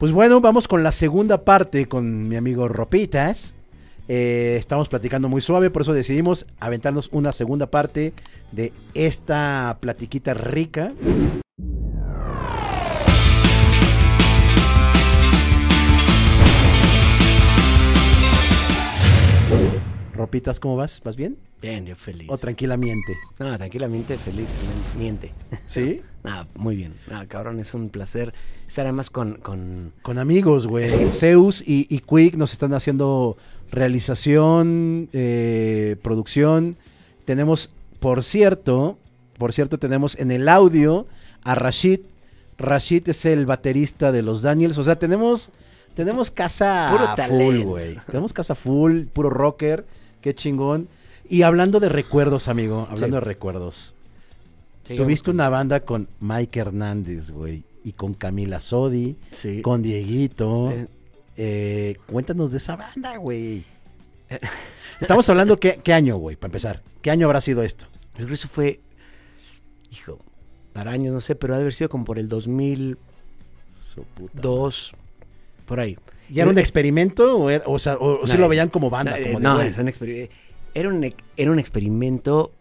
Pues bueno, vamos con la segunda parte con mi amigo Ropitas. Eh, estamos platicando muy suave, por eso decidimos aventarnos una segunda parte de esta platiquita rica. Ropitas, ¿cómo vas? ¿Vas bien? Bien, yo feliz. ¿O tranquilamente? No, tranquilamente feliz, miente. ¿Sí? Ah, muy bien. Ah, cabrón, es un placer estar además con, con... Con amigos, güey. Zeus y, y Quick nos están haciendo realización, eh, producción. Tenemos, por cierto, por cierto, tenemos en el audio a Rashid. Rashid es el baterista de los Daniels. O sea, tenemos, tenemos casa Puro full, güey. Tenemos casa full, puro rocker. Qué chingón. Y hablando de recuerdos, amigo, hablando Sí. de recuerdos. Sí, Tuviste una banda con Mike Hernández, güey, y con Camila Sodi, Sí. con Dieguito. Eh. Eh, cuéntanos de esa banda, güey. Estamos hablando, ¿qué, qué año, güey, para empezar? ¿Qué año habrá sido esto? Yo creo que eso fue, hijo, para años, no sé, pero ha de haber sido como por el 2002, por ahí. ¿Ya era un experimento o, era- o, sea, o, o sí lo veían como banda? No, como no, es un exper- era, un, era un experimento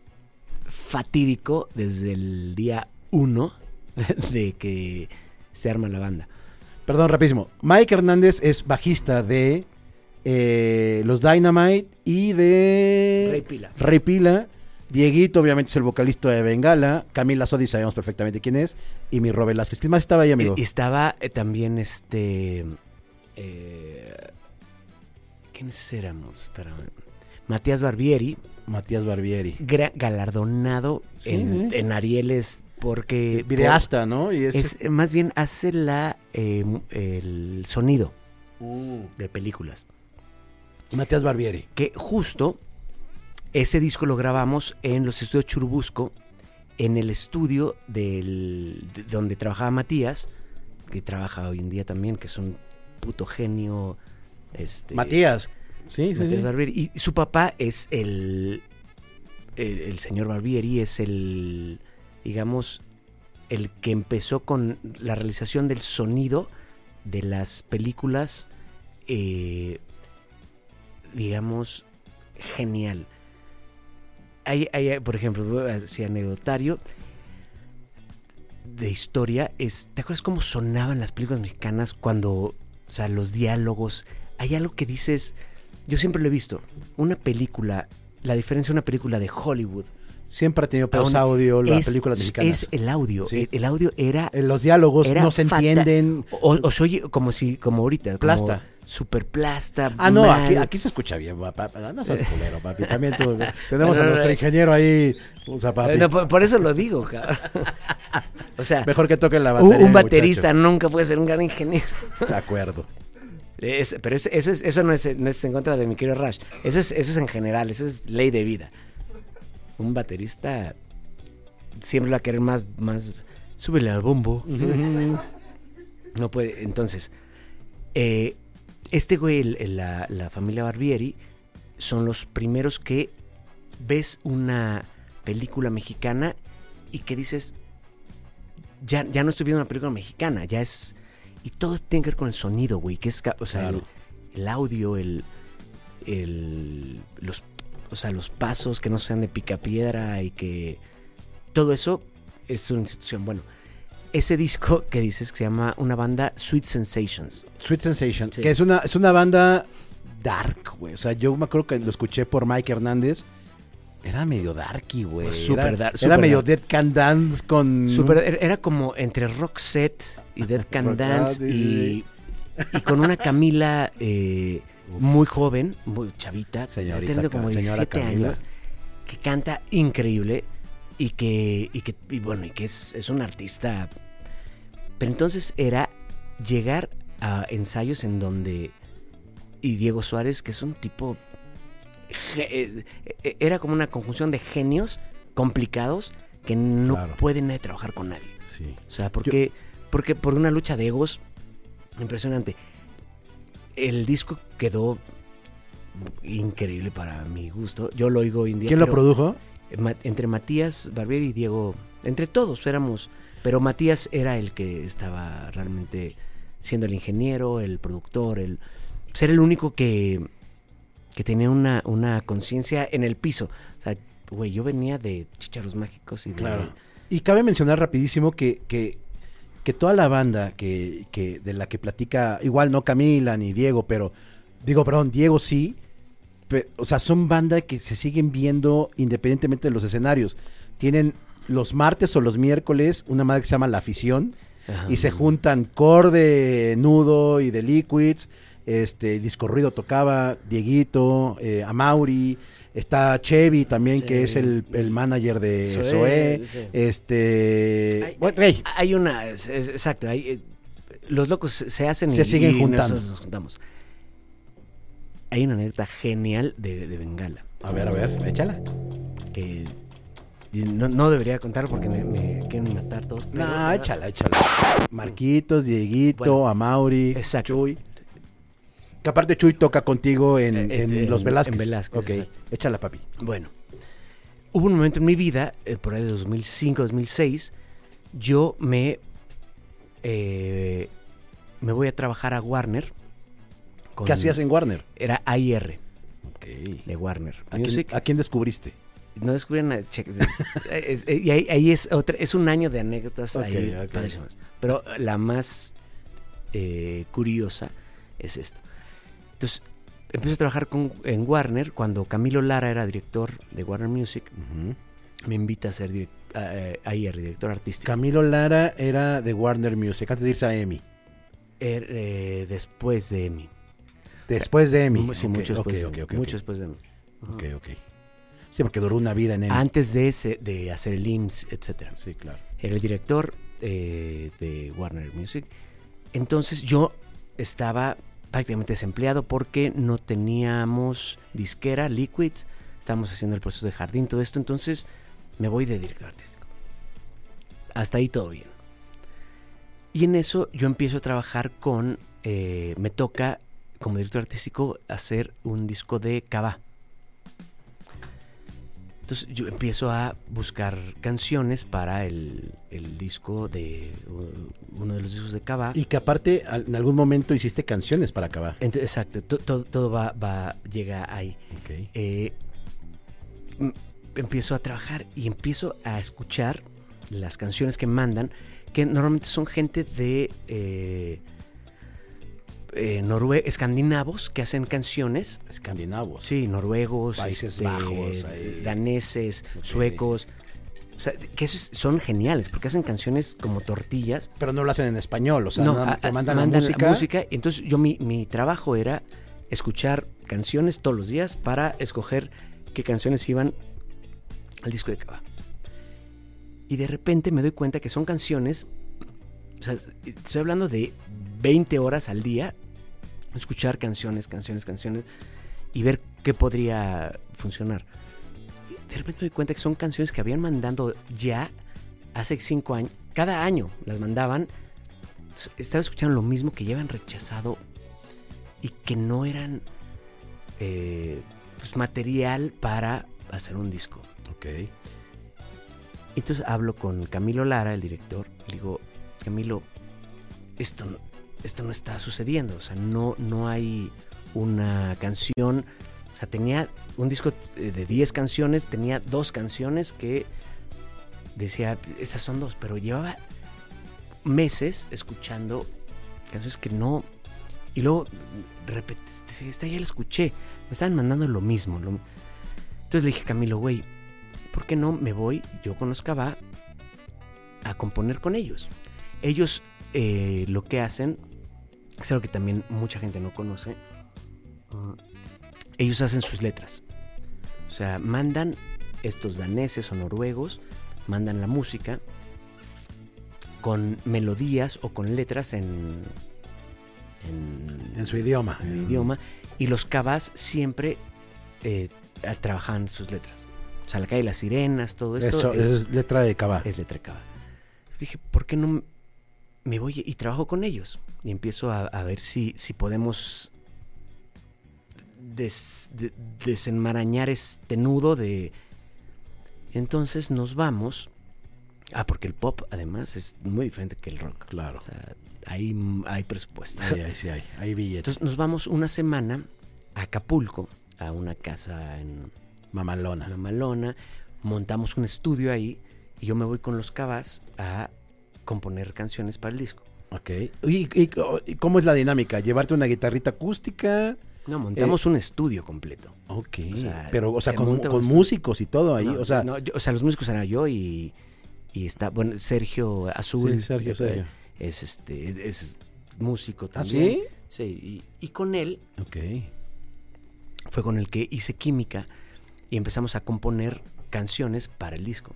fatídico desde el día uno de que se arma la banda. Perdón, rapidísimo. Mike Hernández es bajista de eh, los Dynamite y de... Rey Pila. Rey Pila. Dieguito, obviamente, es el vocalista de Bengala. Camila Sodi, sabemos perfectamente quién es. Y mi Robert Velázquez. ¿Quién más estaba ahí, amigo? Y estaba eh, también este. eh, ¿Quiénes éramos? Espérame. Matías Barbieri, Matías Barbieri. galardonado Sí, en, sí. en Arieles porque. Videasta, ¿no? Y es, más bien hace la eh, mu- el sonido Uh, de películas. Matías Barbieri. Que justo ese disco lo grabamos en los estudios Churubusco, en el estudio del, de donde trabajaba Matías, que trabaja hoy en día también, que es un puto genio. Este, Matías. Sí, sí, Matías sí. Barbieri. Y su papá es el, el. el señor Barbieri es el. Digamos. El que empezó con la realización del sonido de las películas. eh, digamos. Genial. Hay, hay, por ejemplo, así anecdotario de historia es. ¿Te acuerdas cómo sonaban las películas mexicanas cuando. O sea, los diálogos. Hay algo que dices. Yo siempre lo he visto. Una película. La diferencia de una película de Hollywood. Siempre ha tenido una- audio las películas mexicanas. Es el audio. Sí. El, el audio era. Eh, Los diálogos era no se entienden. O, o se oye como si. Como ahorita. como Plasta. Super plasta. Ah, no, aquí, aquí se escucha bien, papá. No seas culero, papi. También tú. Tenemos No, a nuestro no. ingeniero ahí. O sea, papi. Eh, no, por, por eso lo digo, cabrón. O sea, Mejor que toque la batería. un baterista nunca puede ser un gran ingeniero. De acuerdo. Es- pero es- eso, es- eso no, es, no es en contra de mi querido Rush. Eso es, eso es en general, eso es ley de vida. Un baterista siempre va a querer más, más. Súbele al bombo. No puede. Entonces, eh, este güey, el- el- la, la familia Barbieri, son los primeros que ves una película mexicana y que dices, ya, ya no estoy viendo una película mexicana, ya es... Y todo tiene que ver con el sonido, güey, que es, o sea, Claro. el, el audio, el, el, los, o sea, los pasos que no sean de picapiedra y que todo eso es una institución. Bueno, ese disco que dices que se llama una banda Sweet Sensations. Sweet Sensation. Sí. Que es una, es una banda dark, güey. O sea, yo me acuerdo que lo escuché por Mike Hernández. Era medio darky, güey. Pues súper era, dark, Era medio dark. Dead Can Dance con. Super- era- era como entre rock set y Dead Can Dance ah, sí, y, y con una Camila eh, muy joven, muy chavita, Señorita como señora 17 Camila. años, que canta increíble y que, y que y bueno, y que es, es un artista. Pero entonces era llegar a ensayos en donde y Diego Suárez, que es un tipo era como una conjunción de genios complicados que no Claro. pueden eh, trabajar con nadie. Sí. O sea, porque, porque por una lucha de egos impresionante. El disco quedó increíble para mi gusto. Yo lo oigo hoy en día. ¿Quién lo produjo? eh, Entre Matías Barbieri y Diego, entre todos éramos, pero Matías era el que estaba realmente siendo el ingeniero, el productor, el ser el único que, que tenía una, una conciencia en el piso. O sea, güey, yo venía de Chicharos Mágicos y de... Claro. Y cabe mencionar rapidísimo que, que, que toda la banda que, que de la que platica, igual no Camila ni Diego, pero digo, perdón, Diego sí, pe- o sea, son banda que se siguen viendo independientemente de los escenarios. Tienen los martes o los miércoles una madre que se llama La Afición Ajá. y se juntan Core de Nudo y de Liquids, este Disco Ruido tocaba Dieguito, eh, Amauri, está Chevy también que es el, el manager de sí. este Hay, bueno, güey, hay una, es- es- exacto, hay, eh, los locos se hacen Se y, siguen y juntando. nos juntamos. Hay una anécdota genial de, de Bengala a ver, a ver, échala. que no, no debería contar porque me, me quieren matar todos. No, échala, échala. Marquitos, Dieguito, Bueno, Amauri, exacto. Chuy. Que aparte Chuy toca contigo en, Eh, en en- Los Velázquez. en Velázquez, Ok, exacto. échala, papi. Bueno, hubo un momento en mi vida, eh, por ahí de 2005, 2006, yo me, eh, me voy a trabajar a Warner. con- ¿Qué hacías en Warner? Era AIR de Warner ¿A quién, Music. a quién descubriste? No descubrí nada. check- eh, y ahí, ahí es otra, es un año de anécdotas Ok, ahí ok. padrísimas. Pero la más eh, curiosa es esta. Entonces, empiezo a trabajar con, en Warner cuando Camilo Lara era director de Warner Music. Me invita a ser direc- a- eh, director artístico. Camilo Lara era de Warner Music, antes de irse a EMI. Er- eh, después de mí. Después de EMI. Sí, Ok, mucho después ok, de ok, mí. ok, mucho después de mí. Ok, ok. Sí, porque duró una vida en EMI. Antes de ese, de hacer el IMSS, etcétera. Sí, claro. Era el director eh, de Warner Music. Entonces yo estaba prácticamente desempleado porque no teníamos disquera, Liquids, estábamos haciendo el proceso de jardín, todo esto, entonces me voy de director artístico. Hasta ahí todo bien. Y en eso yo empiezo a trabajar con, eh, me toca como director artístico hacer un disco de Cava. Entonces yo empiezo a buscar canciones para el, el disco de uno de los discos de Cava. Y que aparte en algún momento hiciste canciones para. Ent- exacto, to- todo, todo va, va, llega ahí. Ok. Eh, empiezo a trabajar y empiezo a escuchar las canciones que mandan, que normalmente son gente de eh, eh, norue- escandinavos que hacen canciones. Escandinavos. Sí, noruegos, Países este, Bajos, ahí. daneses, suecos. O sea, que esos son geniales porque hacen canciones como tortillas. Pero no lo hacen en español, o sea, no, a- te a- mandan, la música. y entonces yo mi, mi trabajo era escuchar canciones todos los días para escoger qué canciones iban al disco de Cava. Y de repente me doy cuenta que son canciones, o sea, estoy hablando de 20 horas al día, escuchar canciones, canciones, canciones y ver qué podría funcionar. De repente me doy cuenta que son canciones que habían mandando ya hace 5 años, cada año las mandaban. Entonces, estaba escuchando lo mismo que ya habían rechazado y que no eran eh, pues, material para hacer un disco. Ok. Entonces hablo con Camilo Lara, el director, y le digo, Camilo, esto, esto no está sucediendo, o sea, no, no hay una canción, o sea, tenía un disco eh, de 10 canciones, tenía dos canciones que decía, esas son dos, pero llevaba meses escuchando canciones que no, y luego repet- decía, esta ya la escuché, me estaban mandando lo mismo. Entonces le dije, Camilo, güey, ¿por qué no me voy, yo con a componer con ellos? Ellos eh, lo que hacen, es algo que también mucha gente no conoce, mm, ellos hacen sus letras. O sea, mandan estos daneses o noruegos, mandan la música con melodías o con letras en, en, En su idioma. en el idioma, y los Cavas siempre eh, trabajan sus letras. O sea, la calle de las sirenas, todo esto Eso, es, es letra de Cava. es letra de Cava. Dije, ¿por qué no me voy y trabajo con ellos? Y empiezo a, a ver si, si podemos des- de- desenmarañar este nudo de... Entonces nos vamos... Ah, porque el pop además es muy diferente que el rock. Claro. O sea, ahí hay presupuesto. Sí, ahí sí hay, hay billetes. Entonces nos vamos una semana a Acapulco, a una casa en Mamalona. La Malona, montamos un estudio ahí y yo me voy con los cabas a componer canciones para el disco. Ok. ¿Y, y- y cómo es la dinámica? ¿Llevarte una guitarrita acústica? No, montamos un estudio completo. Ok. O sea, Pero, o sea, se con, músicos y todo ahí. No, o sea, no, yo- o sea, los músicos eran yo y, y está, bueno, Sergio Azul. Sí, Sergio, eh, Sergio. Es este, es, es músico ¿Ah, también. sí? Sí, y, y con él Ok. fue con el que hice química y empezamos a componer canciones para el disco.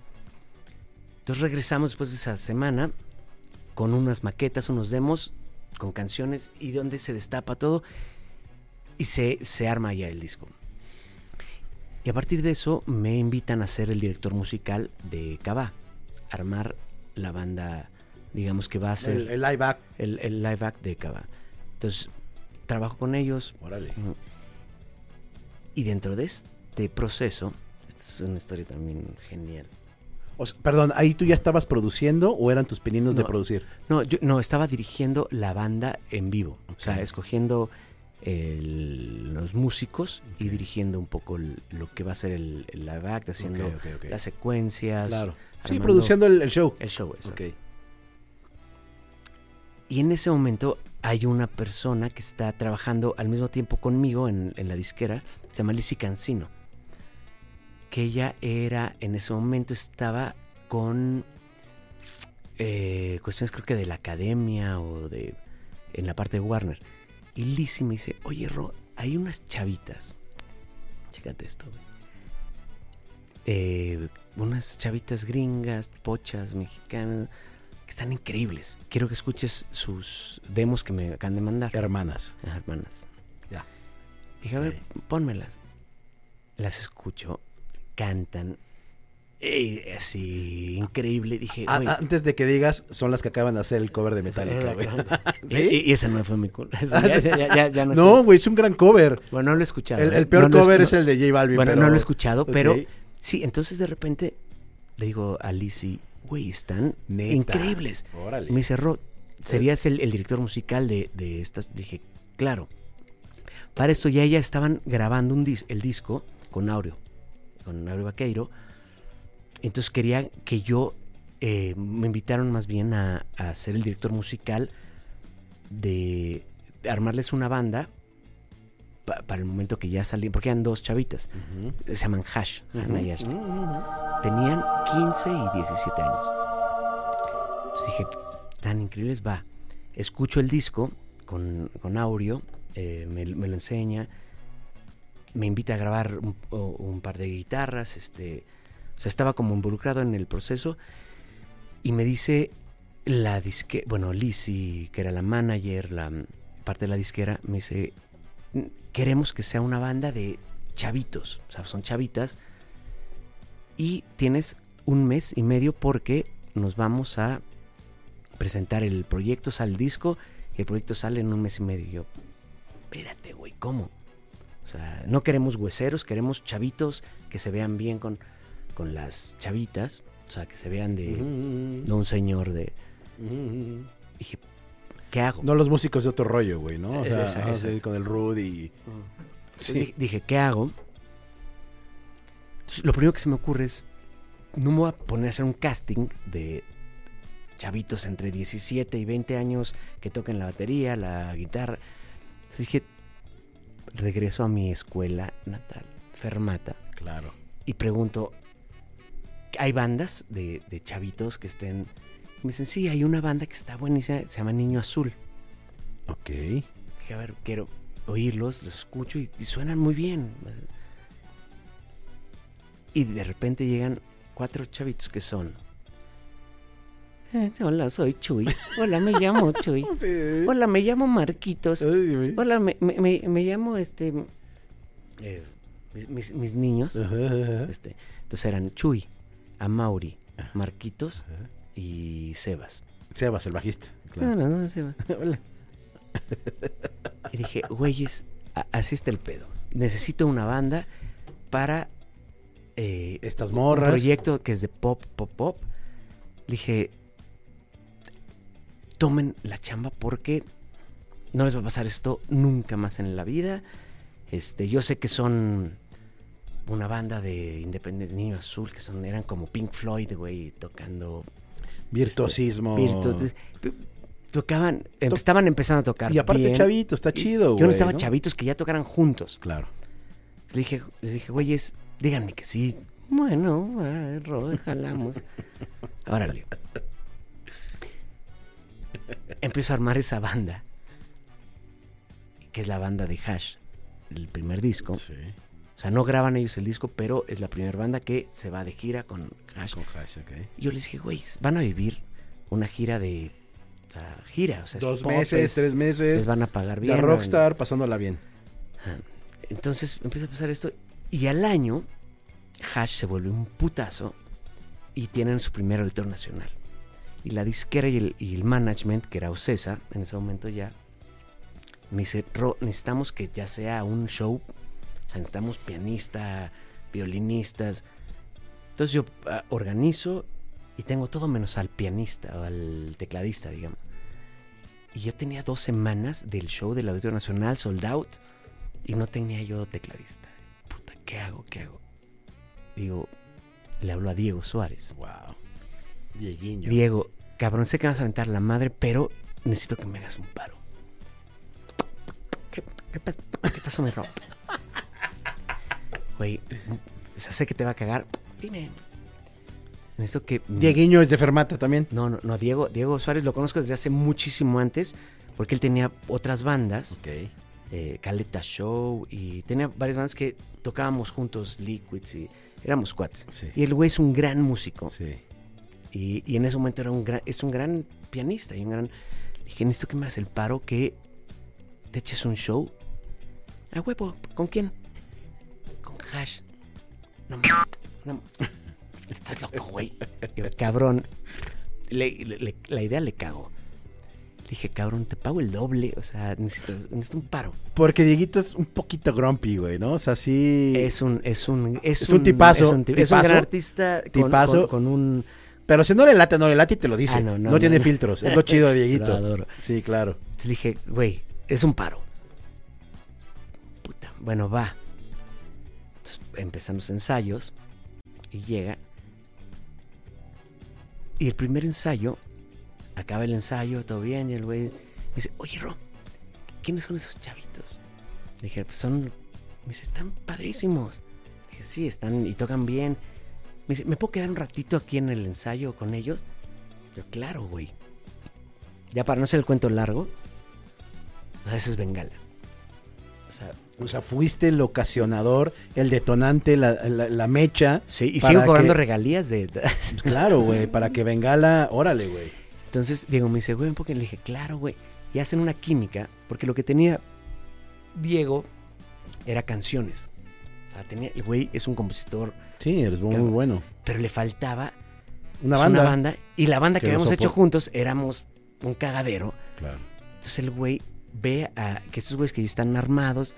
Entonces regresamos después de esa semana con unas maquetas, unos demos, con canciones y donde se destapa todo y se, se arma ya el disco. Y a partir de eso me invitan a ser el director musical de Cabá, armar la banda, digamos que va a ser El, el live act. el, el live act de Cabá. Entonces trabajo con ellos, Órale. Y dentro de este proceso, esta es una historia también genial. O sea, perdón, ¿ahí tú ya estabas produciendo o eran tus pininos de producir? No, yo no, estaba dirigiendo la banda en vivo. O sea, escogiendo el- los músicos y dirigiendo un poco el- lo que va a ser el, el live act, haciendo las secuencias. Claro. Sí, produciendo el, show. el show. eso. Ok. Y en ese momento hay una persona que está trabajando al mismo tiempo conmigo en, en la disquera, se llama Lizzie Cancino. Que ella era, en ese momento estaba con eh, cuestiones creo que de la academia o de en la parte de Warner. Y Lizzie me dice, oye Ro, hay unas chavitas. Chécate esto, güey. Eh, unas chavitas gringas, pochas, mexicanas, que están increíbles. Quiero que escuches sus demos que me acaban de mandar. Hermanas. Ah, hermanas. Ya. Dije, a ver, pónmelas. Las escucho, cantan. eh, así, increíble. Dije, antes de que digas, son las que acaban de hacer el cover de Metallica, güey. y, y- y ese no fue mi culpa. Ese ya, ya- ya- ya no, güey, es un gran cover. Bueno, no lo he escuchado. El, ¿eh? el peor No cover es el de J Balvin. Bueno, pero- no lo he escuchado, pero sí, entonces de repente le digo a Lizzie, güey, están Neta. increíbles. Órale. Me dice, Ro, ¿serías el, el director musical de, de estas? Dije, claro. Para esto ya ya estaban grabando un dis- el disco con Aureo, con Aureo Vaqueiro. Entonces quería que yo, eh, me invitaron más bien a, a ser el director musical de, de armarles una banda pa- para el momento que ya salí, porque eran dos chavitas, se llaman Hash, Hannah y Ashley. Tenían 15 y 17 años. Entonces dije, tan increíbles, va. Escucho el disco con, con Aureo, eh, me, me lo enseña, me invita a grabar un, par de guitarras, este, o sea, estaba como involucrado en el proceso y me dice la disque, bueno, Lizzie, que era la manager, la parte de la disquera, me dice, "Mm, queremos que sea una banda de chavitos, o sea, son chavitas y tienes un mes y medio porque nos vamos a presentar el proyecto, sale el disco y el proyecto sale en un mes y medio. Y yo, espérate, güey, ¿cómo? O sea, no queremos hueseros, queremos chavitos que se vean bien con, con las chavitas, o sea, que se vean de, Ujú, no un señor de... Dije, ¿qué hago? No los músicos de otro rollo, güey, ¿no? O Es- sea, esa- esa. sí, con el Rudy. Entonces Sí. dije, dije, ¿qué hago? Entonces, lo primero que se me ocurre es, no me voy a poner a hacer un casting de chavitos entre 17 y 20 años que toquen la batería, la guitarra. Entonces dije, regreso a mi escuela natal, Fermata, Claro. y pregunto, ¿hay bandas de, de chavitos que estén? Y me dicen, sí, hay una banda que está buenísima, se llama Niño Azul. Ok. Dije, a ver, quiero oírlos, los escucho y, y suenan muy bien. Y de repente llegan cuatro chavitos que son. "Eh, hola, soy Chuy. Hola, me llamo Chuy. Hola, me llamo Marquitos. Hola, me, me- me- me llamo este. eh, mis, mis- mis niños. Ajá, ajá. Este, entonces eran Chuy, Amauri, Ah. Marquitos Ajá. y Sebas. Sebas, el bajista. No, Claro. no, no, Sebas. Hola. Y dije, güeyes, así está el pedo. Necesito una banda para eh, Estas un morras. proyecto que es de pop, pop, pop. Le dije, tomen la chamba porque no les va a pasar esto nunca más en la vida. Este, yo sé que son una banda de Independiente Niño Azul, que son, eran como Pink Floyd, güey, tocando Virtuosismo. virtuos. Tocaban, em- estaban empezando a tocar. Y aparte, bien. chavito, está chido, güey. Yo ¿no? chavitos que ya tocaran juntos. Claro. Les dije, les dije, güeyes, díganme que sí. Bueno, Rod, jalamos. Órale. Empiezo a armar esa banda, que es la banda de Hash, el primer disco. Sí. O sea, no graban ellos el disco, pero es la primera banda que se va de gira con Hash. Con hash, ok. Y yo les dije, güey, van a vivir una gira de. O sea, gira. O sea, Dos meses, es- tres meses. Les van a pagar bien. de ¿no? rockstar, pasándola bien. Entonces empieza a pasar esto. Y al año, Hash se vuelve un putazo y tienen su primer auditor nacional. Y la disquera y el, y el management, que era Ocesa, en ese momento ya, me dice, Ro, necesitamos que ya sea un show. O sea, necesitamos pianista, violinistas. Entonces yo ah, organizo y tengo todo menos al pianista o al tecladista, digamos. Y yo tenía dos semanas del show del Auditorio Nacional sold out y no tenía yo tecladista. Puta, ¿qué hago? ¿Qué hago? Digo, le hablo a Diego Suárez. Wow. Dieguiño. Diego, cabrón, sé que vas a aventar la madre, pero necesito que me hagas un paro. ¿Qué, qué qué pasó, mi ropa? Güey, o sea, sé que te va a cagar. Dime. Necesito que... Dieguiño es de Fermata también. No, no, no, Diego, Diego Suárez lo conozco desde hace muchísimo antes, porque él tenía otras bandas, Ok. eh, Caleta Show, y tenía varias bandas que tocábamos juntos, Liquids, y éramos cuates. Sí. Y el güey es un gran músico, Sí. Y, y en ese momento era un gran, es un gran pianista, y un gran... le Dije, necesito que me hagas el paro, que te eches un show. A huevo, ¿con quién? Con Hash. No, no, estás loco, güey. Yo, cabrón, le- le- le- la idea le cago. Le dije, cabrón, te pago el doble, o sea, necesito, necesito un paro. Porque Dieguito es un poquito grumpy, güey, ¿no? O sea, sí. Es un, es un, es, Es un tipazo, es un, es gran artista con, tipazo. con- con un, Pero si no le late, no le late y te lo dice. Ah, no, no, no, tiene filtros. Es lo chido de Dieguito. Lo adoro. Sí, claro. Entonces dije, güey, es un paro. Puta, bueno, va. Entonces empezamos ensayos y llega. Y el primer ensayo, acaba el ensayo, todo bien, y el güey me dice, oye, Ro, ¿quiénes son esos chavitos? Le dije, pues son, me dice, están padrísimos. Le dije, sí, están y tocan bien. Me dice, ¿me puedo quedar un ratito aquí en el ensayo con ellos? Yo, claro, güey. Ya para no hacer el cuento largo, o sea, eso es Bengala. O sea, O sea, fuiste el ocasionador, el detonante, la, la- la mecha. sí, y sigo cobrando que- regalías de... Pues claro, güey, para que Bengala, órale, güey. Entonces Diego me dice, güey, un poco. Le dije, claro, güey. Y hacen una química, porque lo que tenía Diego era canciones. O sea, tenía, el güey es un compositor, Sí, eres muy, bueno. pero le faltaba Una pues, banda. Y la banda que, habíamos hecho juntos éramos un cagadero. Claro. Entonces el güey ve a que estos güeyes que ya están armados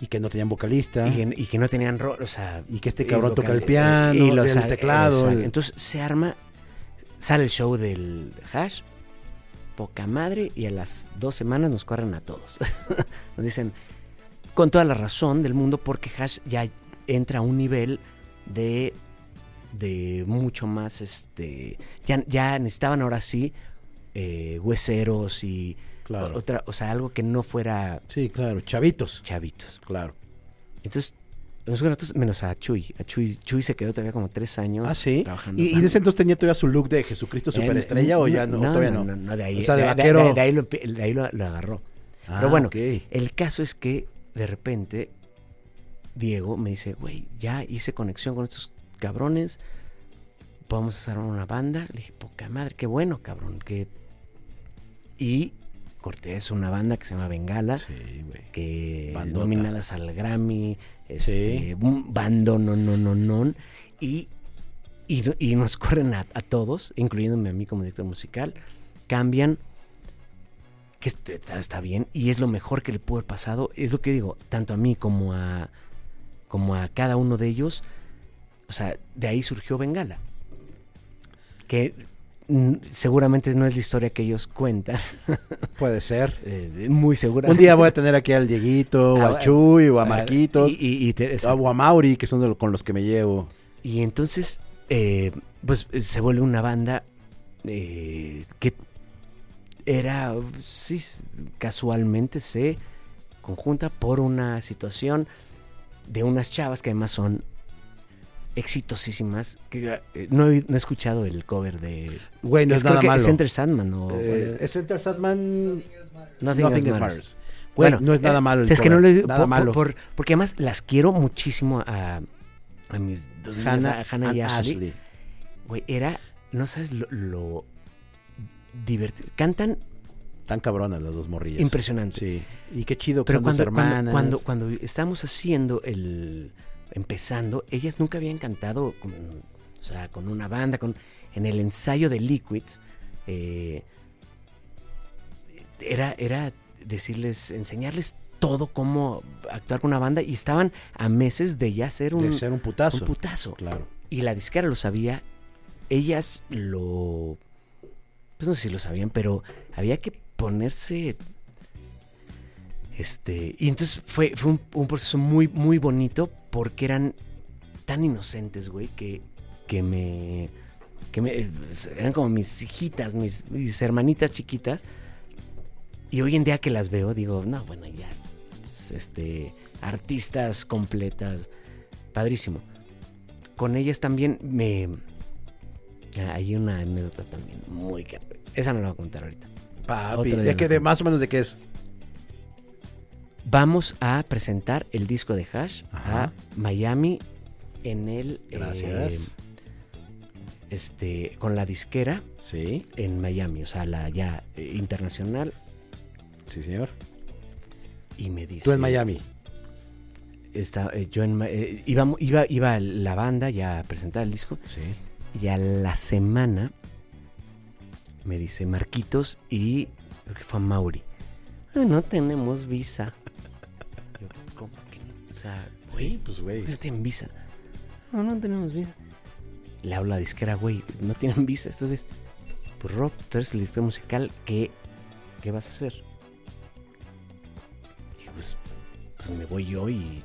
Y que no tenían vocalista. y, que- y que no tenían rol, o sea... Y que este y cabrón vocal- toca el piano, los- el teclado, el- Entonces se arma, sale el show del hash, poca madre, y a las dos semanas nos corren a todos. nos dicen, con toda la razón del mundo, porque hash ya entra a un nivel de, de mucho más, este, ya, ya necesitaban ahora sí eh, hueseros y Claro. otra, o sea, algo que no fuera Sí, claro. Chavitos. chavitos. Claro. Entonces, nosotros, menos a Chuy. A Chuy, Chuy se quedó todavía como tres años Ah, sí. trabajando. ¿Y, y en ese entonces tenía todavía su look de Jesucristo superestrella Eh, o ya no? todavía no. No, no, de ahí, O sea, de de, vaquero. de- de ahí, lo, de ahí lo- lo agarró. Ah, Pero bueno, el caso es que de repente Diego me dice, güey, ya hice conexión con estos cabrones, podemos hacer una banda. Le dije, poca madre, qué bueno, cabrón. Que... Y Cortés, una banda que se llama Bengala, Sí, güey. que Bandota. nominadas al Grammy, este, Sí. bando, no, no, no, no, y, y, y nos corren a, a todos, incluyéndome a mí como director musical, cambian, que está, está bien, y es lo mejor que le pudo haber pasado, es lo que digo, tanto a mí como a, como a cada uno de ellos, o sea, de ahí surgió Bengala, que seguramente no es la historia que ellos cuentan. Puede ser. eh, muy segura. Un día voy a tener aquí al Dieguito, o Ah, al Chuy, o a Marquitos, Y, y- y te- o a Mauri, que son de con los que me llevo. Y entonces, eh, pues eh, se vuelve una banda eh, que era, sí, casualmente se conjunta por una situación de unas chavas que además son exitosísimas. Que, eh, no, he, no he escuchado el cover de... Güey, no es, creo nada que malo. es Enter Sandman o... Eh, es Enter Sandman, Nothing, Nothing Matters. Matters. Güey, no es nada eh, malo. el es que no lo nada por- malo. por- porque además las quiero muchísimo a, a mis dos niñas, a Hannah y and Ashley. Güey, era, no sabes lo, lo divertido. Cantan Tan cabronas las dos morrillas. impresionante. Sí. Y qué chido que Pero son dos cuando, cuando, hermanas. cuando, cuando estábamos haciendo el. empezando, ellas nunca habían cantado con, o sea, con una banda, con. En el ensayo de Liquids. eh, era, era decirles, enseñarles todo cómo actuar con una banda. Y estaban a meses de ya ser un, de ser un putazo. un putazo. Claro. Y la disquera lo sabía. Ellas lo. Pues no sé si lo sabían, pero había que ponerse. Este. Y entonces fue, fue un, proceso muy, muy bonito porque eran tan inocentes, güey, que, que me. que me. eran como mis hijitas, mis, hermanitas chiquitas. Y hoy en día que las veo, digo, no, bueno, ya. Este. Artistas completas. Padrísimo con ellas también me... Hay una anécdota también muy... Esa no la voy a contar ahorita. Papi, ¿de qué? De más o menos de qué es. Vamos a presentar el disco de Hash Ajá. a Miami en el... eh, Gracias. este, con la disquera Sí, en Miami, o sea, la ya eh, internacional. sí, señor. Y me dice... Tú en Miami. Está, eh, yo en, eh, iba, iba, iba la banda ya a presentar el disco. Sí. Y a la semana me dice Marquitos y creo que fue Mauri. "Ah, no tenemos visa. Yo, ¿cómo que no? O sea, güey, pues güey. no tienen visa. No, no tenemos visa. Le hablo a disquera, güey, no tienen visa estos güeyes. Pues Rob, tú eres el director musical, ¿qué, qué vas a hacer? Dije, pues, pues me voy yo y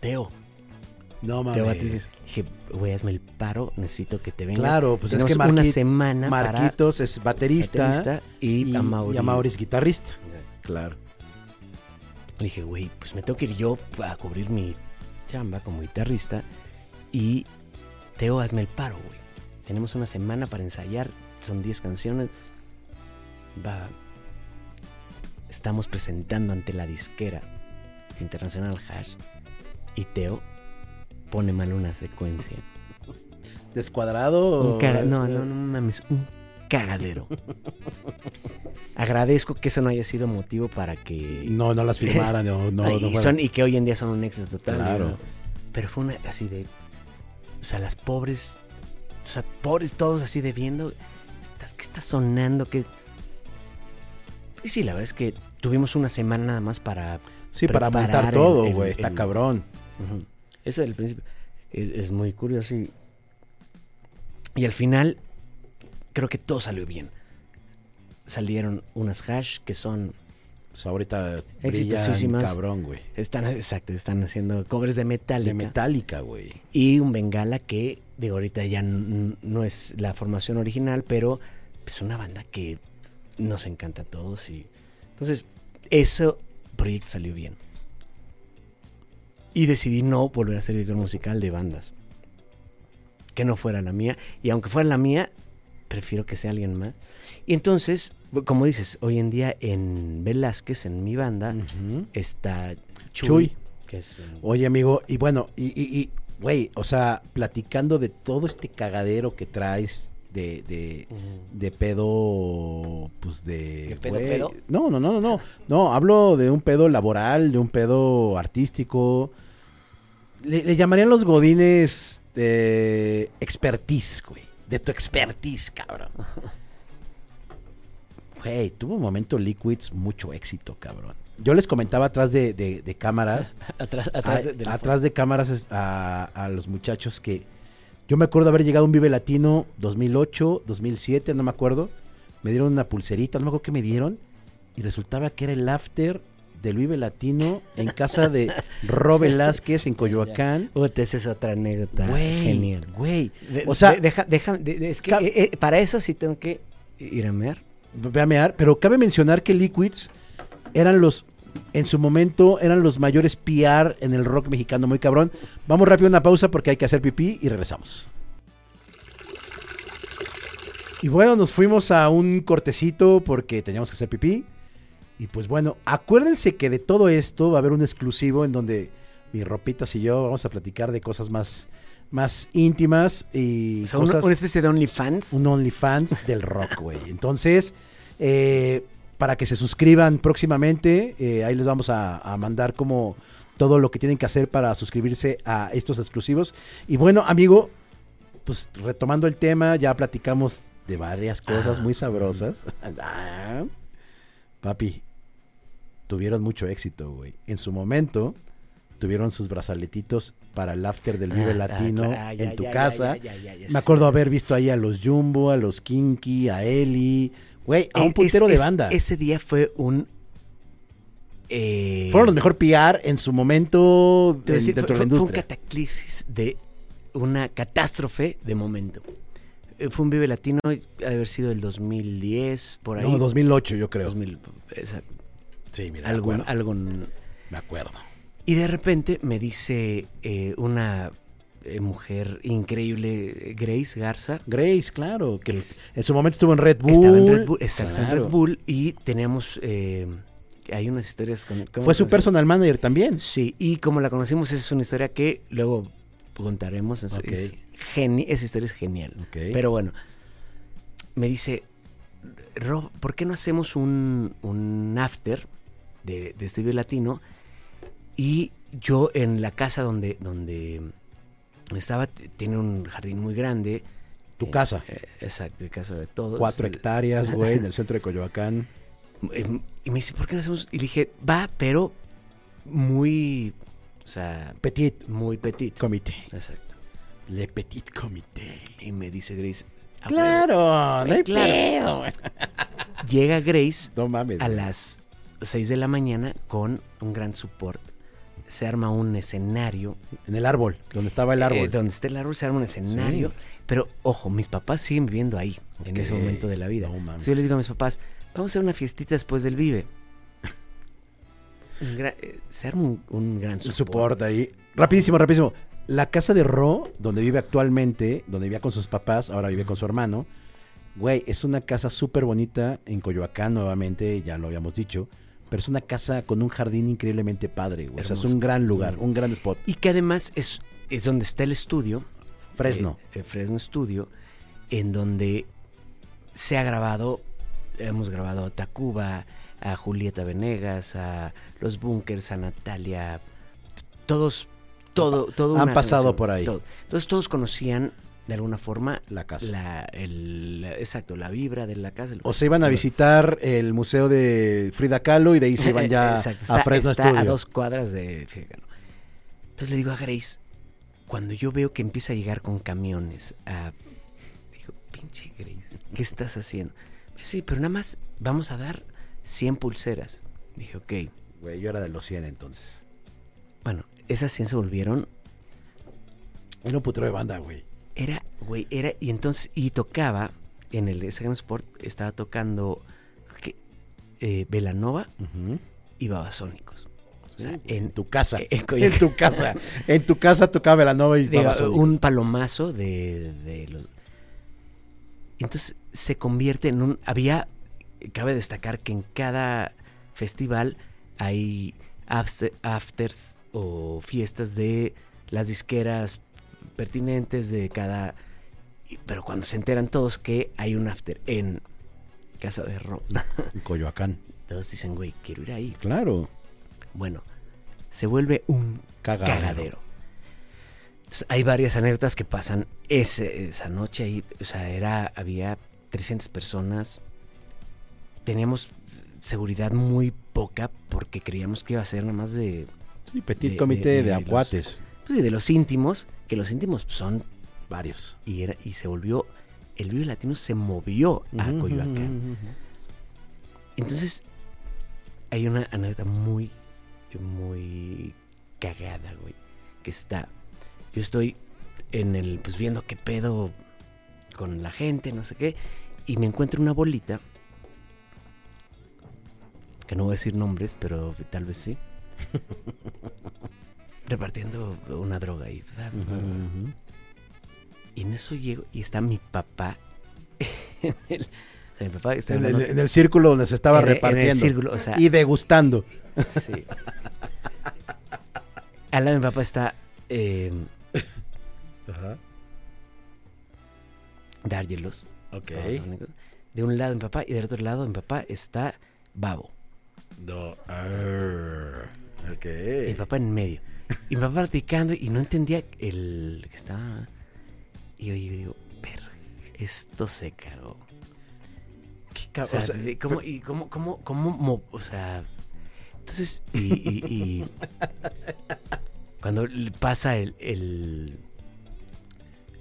Teo. No mames. Batiz. Dije, güey, hazme el paro, necesito que te venga. Claro, pues es Tenemos que una Marqui- semana Marquitos es baterista, baterista y, y, a Mauri. y a Mauri es guitarrista. Claro. Le dije, güey, pues me tengo que ir yo a cubrir mi chamba como guitarrista y Teo, hazme el paro, güey. Tenemos una semana para ensayar, son 10 canciones. Va. Estamos presentando ante la disquera Internacional Hash y Teo pone mal una secuencia. Descuadrado. Un caga- no, no, no mames, un cagadero. Agradezco que eso no haya sido motivo para que No, no las firmaran, no, no, no y, fueran- son- y que hoy en día son un éxito total. Claro. ¿no? Pero fue una así de. O sea, las pobres. O sea, pobres todos así de viendo. ¿estás- ¿Qué está sonando? ¿Qué? Y sí, la verdad es que tuvimos una semana nada más para. Sí, para montar todo, güey. Está el- cabrón. Ujú. Eso del principio. Es, es muy curioso y. Y al final, creo que todo salió bien. Salieron unas hash que son Pues ahorita Exitosísimas. cabrón, güey. Están, exacto, están haciendo covers de Metallica. De Metallica, güey. y un Bengala que, de ahorita ya no es la formación original, pero es una banda que nos encanta a todos. y Entonces, ese proyecto salió bien. Y decidí no volver a ser editor musical de bandas. Que no fuera la mía. Y aunque fuera la mía, prefiero que sea alguien más. Y entonces, como dices, hoy en día en Velázquez, en mi banda, está Chuy, Chuy. que es un- Oye, amigo, y bueno, y, y, y, güey, o sea, platicando de todo este cagadero que traes de, de, de pedo, pues de... ¿De pedo, pedo? No, no, no, no, no, no, hablo de un pedo laboral, de un pedo artístico. Le, le llamarían los godines de expertise, güey, de tu expertise, cabrón. Güey, tuvo un momento Liquids mucho éxito, cabrón. Yo les comentaba atrás de, de- de cámaras atrás, atrás de, atrás de cámaras a, a los muchachos que Yo me acuerdo haber llegado a un Vive Latino 2008, 2007, no me acuerdo. Me dieron una pulserita, no me acuerdo qué me dieron. Y resultaba que era el after del Vive Latino en casa de Ro Velázquez en Coyoacán. Puta, esa es otra anécdota Güey, genial. güey. O sea, de- deja, deja, de- de- es que eh, eh, para eso sí tengo que ir a mear. Ve a mear, pero cabe mencionar que Liquids eran los, en su momento, eran los mayores PR en el rock mexicano, muy cabrón. Vamos rápido a una pausa porque hay que hacer pipí y regresamos. Y bueno, nos fuimos a un cortecito porque teníamos que hacer pipí. Y pues bueno, acuérdense que de todo esto va a haber un exclusivo en donde mis ropitas y yo vamos a platicar de cosas más, más íntimas y O sea, una, una especie de OnlyFans. un OnlyFans del rock, güey. Entonces, eh, para que se suscriban próximamente, eh, ahí les vamos a, a mandar como todo lo que tienen que hacer para suscribirse a estos exclusivos. Y bueno, amigo, pues retomando el tema, ya platicamos de varias cosas Ah. muy sabrosas. Ah. Papi, tuvieron mucho éxito, güey. En su momento, tuvieron sus brazaletitos para el after del Vive Ah, Latino en tu casa. Me acuerdo haber visto ahí a los Jumbo, a los Kinky, a Eli, güey, a un Es- puntero es- de es- banda. Ese día fue un. eh, Fueron los mejor PR en su momento en- decir, dentro fue, de la fue un cataclisis de una catástrofe de momento. Eh, Fue un Vive Latino, ha de haber sido el 2010, por ahí. No, 2008 yo creo. 2000, esa- Sí, mira, algo, me acuerdo. Me acuerdo. Y de repente me dice eh, una eh, mujer increíble, Grace Garza, Grace, claro, que que es- en su momento estuvo en Red Bull. estaba en Red Bull, exacto, en Claro. Red Bull, y teníamos, eh, hay unas historias con... ¿cómo Fue su personal manager también. Sí, y como la conocimos, es una historia que luego contaremos. Es, Ok. es geni- esa historia es genial. Pero bueno, me dice, Rob, ¿por qué no hacemos un, un after de, de este Vive latino? Y yo en la casa donde, donde estaba, tiene un jardín muy grande. Tu Eh, casa. eh, exacto, de casa de todos. Cuatro Eh, hectáreas, güey, en el centro de Coyoacán. eh, Y me dice, ¿por qué no hacemos? Y le dije, va, pero muy, o sea, Petit muy petit. Comité. Exacto. Le Petit Comité. Y me dice Grace. "A Claro, no hay Claro. pedo. huevo". Llega Grace No mames. a las 6 de la mañana con un gran support. Se arma un escenario. En el árbol, donde estaba el árbol. Eh, donde está el árbol se arma un escenario. Sí. Pero ojo, mis papás siguen viviendo ahí, en ese momento de la vida. No. Entonces yo les digo a mis papás, vamos a hacer una fiestita después del Vive. Gran- eh, se arma un, un gran support. support ahí. Rapidísimo, rapidísimo. La casa de Ro, donde vive actualmente, donde vivía con sus papás, ahora vive con su hermano. Güey, es una casa súper bonita en Coyoacán nuevamente, ya lo habíamos dicho. Pero es una casa con un jardín increíblemente padre, güey. O sea, es un gran lugar, un gran spot. Y que además es, es donde está el estudio. Fresno. eh, el Fresno Studio, en donde se ha grabado, hemos grabado a Tacuba, a Julieta Venegas, a Los Bunkers, a Natalia, todos, todo, todo Han pasado por ahí. todo. Entonces todos conocían de alguna forma La casa. la, el, la- exacto, la vibra de la casa. el- O se iban a visitar el museo de Frida Kahlo y de ahí se iban ya Exacto, a Fresno está Studio. a dos cuadras de Fidel. Entonces le digo a Grace, cuando yo veo que empieza a llegar con camiones, a... digo, pinche Grace, ¿qué estás haciendo? Sí, pero nada más vamos a dar 100 pulseras. Dije, ok. Güey, yo era de los 100 entonces. Bueno, esas 100 se volvieron... Era un putero de banda, güey. Güey, era... Y entonces, y tocaba, en el ese Gran Sport, estaba tocando. Eh, Velanova Ujú. y Babasónicos. O sea, en en, tu casa. en tu casa. En tu casa tocaba Velanova y Babasónicos. un palomazo de, de los... Entonces se convierte en un... Había, cabe destacar que en cada festival hay after- afters o fiestas de las disqueras pertinentes de cada... Pero cuando se enteran todos que hay un after en Casa de Rock, En Coyoacán. todos dicen, güey, quiero ir ahí. Claro. Bueno, se vuelve un Cagadero. cagadero. Entonces, hay varias anécdotas que pasan ese- esa noche ahí. O sea, era, había 300 personas. Teníamos seguridad muy poca porque creíamos que iba a ser nada más de, Sí, petit De- comité de- de, de los- acuates. pues, de los íntimos, que los íntimos son Varios. y, era, y se volvió, el Vive Latino se movió a Coyoacán. Entonces, hay una anécdota muy, muy cagada, güey. Que está. Yo estoy en el, pues viendo qué pedo con la gente, no sé qué. Y me encuentro una bolita. Que no voy a decir nombres, pero tal vez sí. repartiendo una droga ahí. Y en eso llego y está mi papá. en el, o sea, mi papá está En, el, hablando- en el círculo donde se estaba en el- en el repartiendo. círculo, o sea, y degustando. Sí. Al lado de mi papá está eh, Dárgelos. Ok. babasónicos. De un lado mi papá y del otro lado mi papá está Babo. No. Arr. Ok. Y mi papá en medio. Y mi papá platicando y no entendía el que estaba. Y yo, digo, "Verga, esto se cagó. Qué sea, o sea, cómo, y cómo, cómo, cómo, mo- o sea, entonces, y, y- y cuando pasa el, el,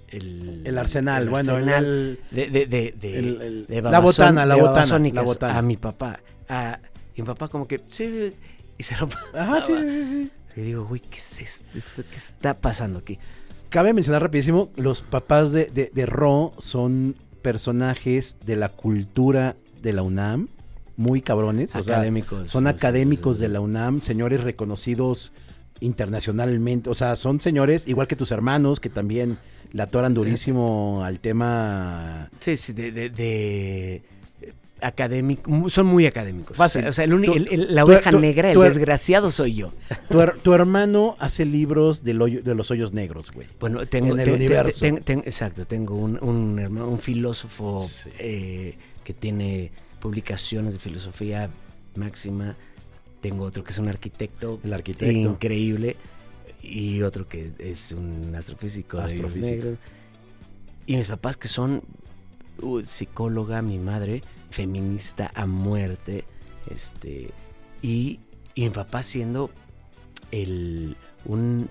el, el arsenal, el bueno, el- arsenal el- de, de, de, el- la botana, la botana, la botana. a mi papá, a, y mi papá como que, sí, y se lo Ajá, sí, sí, sí, sí. Y digo, güey, ¿qué es? ¿Esto ¿Qué está pasando aquí? Cabe mencionar rapidísimo, los papás de, de, de Ro son personajes de la cultura de la UNAM, muy cabrones. o sea, Académicos. son académicos de la UNAM, señores reconocidos internacionalmente. O sea, son señores, igual que tus hermanos, que también la atoran durísimo al tema. Sí, sí, de, de, de, académico, son muy académicos. Fácil. O sea, el uni- Tú- el- el- la oveja tú- negra, tú- el desgraciado soy yo. Tu, tu hermano hace libros del hoyo- de los hoyos negros, güey. Bueno, tengo, En el te- te- universo. ten- ten- exacto, tengo un, un hermano, un filósofo Sí. eh, que tiene publicaciones de filosofía máxima. Tengo otro que es un arquitecto, El arquitecto. increíble. Y otro que es un astrofísico, de hoyos Astrofísico. negros. Y mis papás que son uh, psicóloga, mi madre, feminista a muerte. Este. Y, y mi papá siendo el un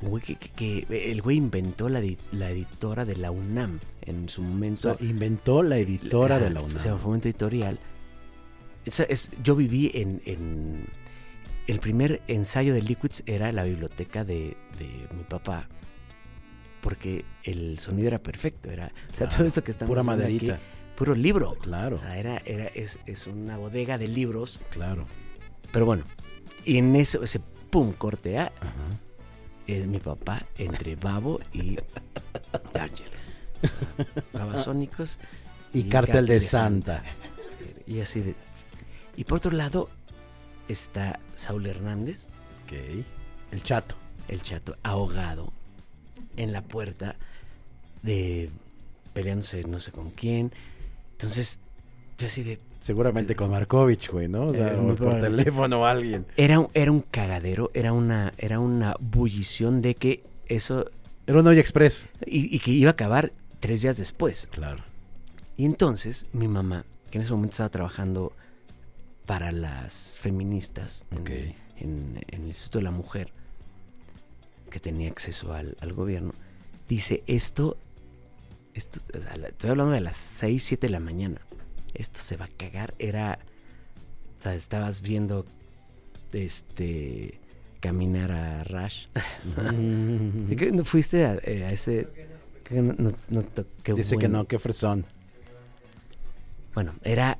un güey que, que- que- el güey inventó la, la editora de la UNAM en su O momento. sea, inventó la editora de la O sea, UNAM. fue un editorial. Esa es, yo viví en, en- El primer ensayo de Liquids era la biblioteca de, de mi papá. Porque el sonido era perfecto. Era, o sea, todo esto que estamos Pura aquí, maderita. Puro libro. Claro, O sea, era, era, es, es una bodega de libros. claro. Pero bueno, y en eso, ese pum, corte A, es mi papá entre Babo y D'Angelo. Babasónicos Y, Cártel de Santa. Y así de. Y por otro lado está Saúl Hernández, Ok. El chato. el chato, ahogado en la puerta de peleándose no sé con quién. Entonces, yo así de. Seguramente con Markovich, güey, ¿no? O sea, Eh, o por teléfono o alguien. Era, un- era un cagadero, era una, era una bullición de que eso. Era un Hoy Express. Y, y que iba a acabar tres días después. Claro. Y entonces mi mamá, que en ese momento estaba trabajando para las feministas en, Ok. en- en el Instituto de la Mujer, que tenía acceso al, al gobierno, dice, esto, esto o sea, la- estoy hablando de las 6, 7 de la mañana, esto se va a cagar, era, o sea, estabas viendo, este, caminar a Rush. ¿Y qué, ¿No fuiste a, eh, a ese? que no- no- no qué Dice que no, que fresón. Bueno, era.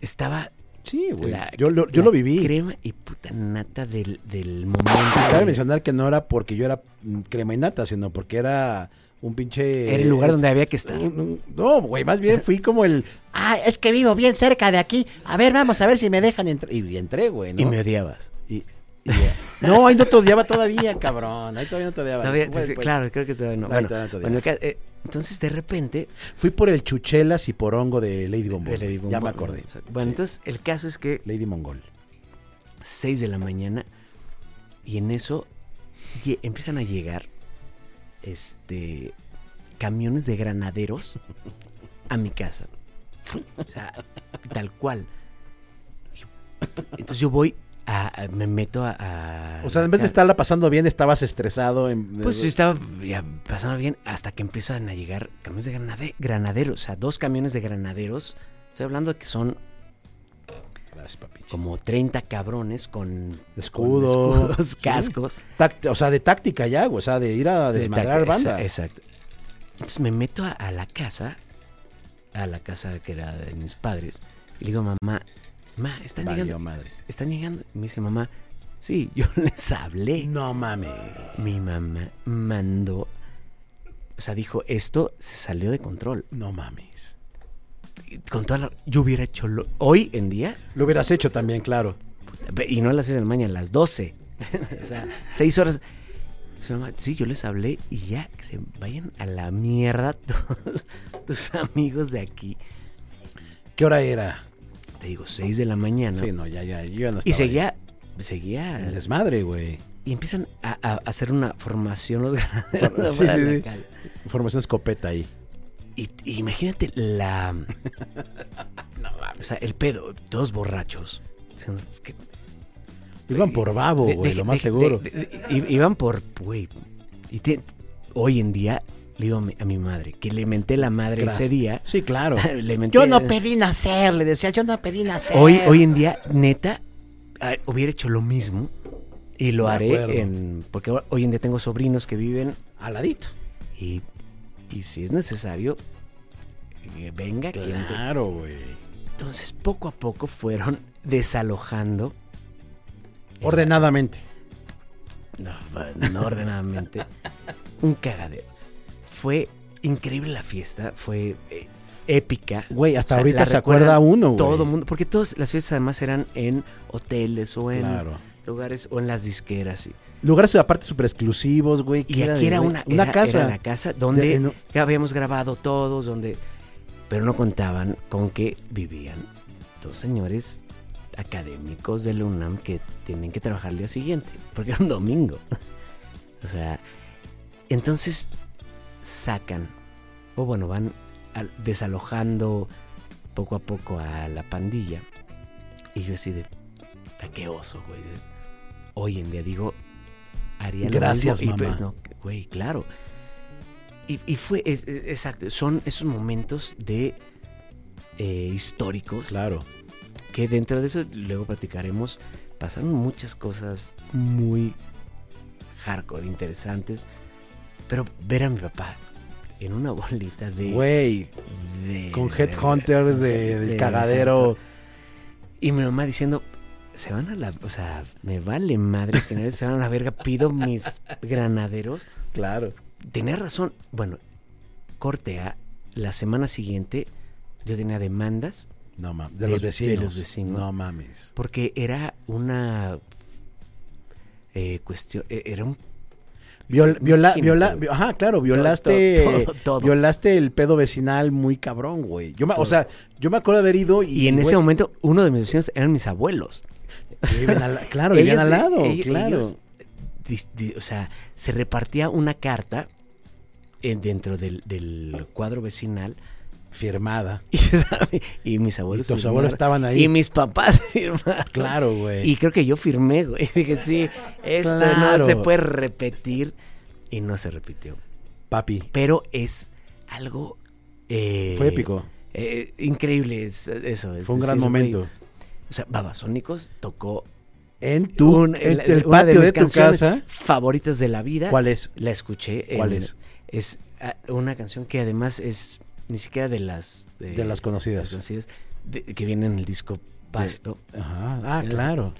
Estaba. Sí, güey. Yo, lo, yo la lo viví. Crema y puta nata del, del momento. Cabe de- mencionar que no era porque yo era mm, crema y nata, sino porque era un pinche... Era el lugar donde había que estar. No, güey, más bien fui como el... Ah, es que vivo bien cerca de aquí. A ver, vamos a ver si me dejan entrar. Y entré, güey, ¿no? Y me odiabas. Y- y ya. No, ahí no te odiaba todavía, cabrón. Ahí todavía no te odiaba. Todavía- Pues, pues, claro, creo que todavía no. Bueno, todavía no bueno, eh, entonces de repente. Fui por el chuchelas y porongo de Lady Bombón. Lady Ya Bombón, me acordé. Bueno, Sí. entonces el caso es que Lady Mongol. 6 de la mañana y en eso empiezan a llegar este camiones de granaderos a mi casa. O sea, tal cual. Entonces yo voy a, a- me meto a, a O sea, en vez de la estarla pasando bien, estabas estresado. En, Pues sí, estaba ya pasando bien hasta que empiezan a llegar camiones de granade- granaderos. O sea, dos camiones de granaderos. Estoy hablando de que son Como 30 cabrones con Escudo, con escudos, cascos. O sea, de táctica ya, o sea, de ir a de desmadrar tac- banda. exa- Exacto. Entonces me meto a, a la casa, a la casa que era de mis padres, y le digo, mamá, ma, están Valió llegando, madre. están llegando. Y me dice, mamá, sí, yo les hablé. No mames. Mi mamá mandó, o sea, dijo, esto se salió de control. No mames. Y Con toda la- yo hubiera hecho lo- hoy en día, Lo hubieras hecho también, claro. y no a las 6 de la mañana, a las 12. o sea, 6 horas. Sí, yo les hablé y ya, que se vayan a la mierda todos tus amigos de aquí. ¿Qué hora era? Te digo, 6 de la mañana. Sí, no, ya, ya, yo ya no y estaba seguía, ahí. seguía. El desmadre, güey. Y empiezan a, a hacer una formación los Sí, sí. Formación escopeta ahí. Y, y imagínate la. o sea, el pedo, todos borrachos. diciendo, ¿qué- Iban por babo, de- güey, de- lo más de- seguro. de- de- i- iban por, güey. Y te- hoy en día le digo a mi, a mi madre que le menté la madre ese día. Sí, claro. le menté- Yo no pedí nacer, le decía, yo no pedí nacer. Hoy, hoy en día, neta, ah, hubiera hecho lo mismo y lo De haré acuerdo. en. Porque ho- hoy en día tengo sobrinos que viven Aladito. y, y si es necesario, que venga quien te- Claro, güey. Entonces, poco a poco fueron desalojando. Ordenadamente. No, no ordenadamente. un cagadero. Fue increíble la fiesta, fue eh, épica. Güey, hasta ahorita la se recuerdan acuerda uno, güey. Todo mundo, porque todas las fiestas además eran en hoteles o en Claro. lugares o en las disqueras. Y, Lugares aparte súper exclusivos, güey. y aquí era una, una era- casa. era la casa donde De- en- ya habíamos grabado todos, donde pero no contaban con que vivían dos señores académicos de la UNAM que tienen que trabajar el día siguiente, porque era un domingo. o sea, entonces sacan, o bueno, van al- desalojando poco a poco a la pandilla. Y yo así de, "Ta, qué oso, güey. Hoy en día digo, haría lo Gracias, mismo. Y, pues, mamá. no, güey, claro. Y, y fue, es- es- exacto, son esos momentos de eh, históricos Claro. que dentro de eso luego platicaremos. Pasaron muchas cosas muy hardcore, interesantes. Pero ver a mi papá en una bolita de. Güey, de- con de- Headhunter de, del de- cagadero. Y mi mamá diciendo. Se van a la. O sea, me vale madres que no se van a la verga. Pido mis granaderos. Claro. Tenía razón. Bueno, corte a la semana siguiente. Yo tenía demandas No mames. De, De- los de vecinos. los vecinos. No mames. porque era una eh, cuestión. eh, Era un. Viol- viola, viola, ajá, claro, violaste, todo, todo, todo. violaste el pedo vecinal muy cabrón, güey. Yo me, o sea, yo me acuerdo de haber ido y, Y en ese momento, uno de mis vecinos eran mis abuelos. Viven al- claro, vivían al lado, ellos- claro. ellos, o sea, se repartía una carta en- dentro del, del cuadro vecinal Firmada. y, y mis abuelos. tus firmaron, abuelos estaban ahí. Y mis papás firmaron. Claro, güey. Y creo que yo firmé, güey. Dije, sí, esto Claro. no se puede repetir. Y no se repitió. Papi, Pero es algo. eh, fue épico. eh, increíble es- eso. es Fue un gran decir, güey, momento. O sea, Babasónicos tocó En tu, un- en el una de patio de, mis tu casa. favoritas de la vida. ¿Cuál es? La escuché. ¿Cuál en- es? Es ah, una canción que además es ni siquiera de las De las conocidas. conocidas, de- que viene en el disco Pasto, Ajá. Ah, El- claro.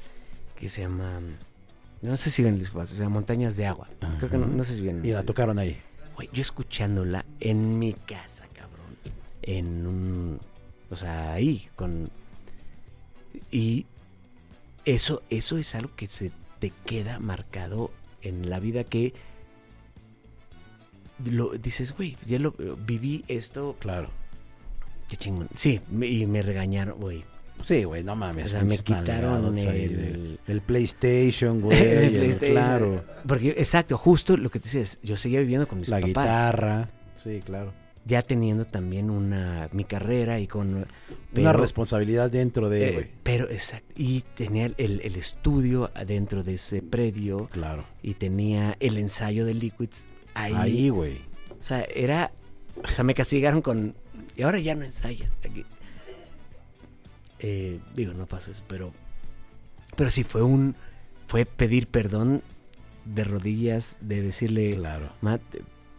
que se llama no sé si viene en el disco Pasto, se llama Montañas de Agua. Creo que no, sé si viene. en Y la tocaron ahí. Güey, yo escuchándola en mi casa, cabrón. En un. O sea, ahí, con. Y eso, eso es algo que se te queda marcado en la vida que. Lo, dices, güey, ya lo viví esto. Claro. Qué chingón. Sí, me- y me regañaron, güey. Sí, güey, no mames. O sea, me quitaron el- PlayStation, güey. El el- PlayStation. Claro. Porque, exacto, justo lo que te decías, yo seguía viviendo con mis La papás. guitarra. Sí, claro. Ya teniendo también una mi carrera y con Una responsabilidad dentro de, eh, pero exacto y tenía el, el- estudio adentro de ese predio Claro. y tenía el ensayo de Liquids ahí, Ahí, güey. o sea era o sea me castigaron con y ahora ya no ensayas aquí Eh, digo no pasó eso pero pero sí fue un fue pedir perdón de rodillas de decirle Claro. Matt,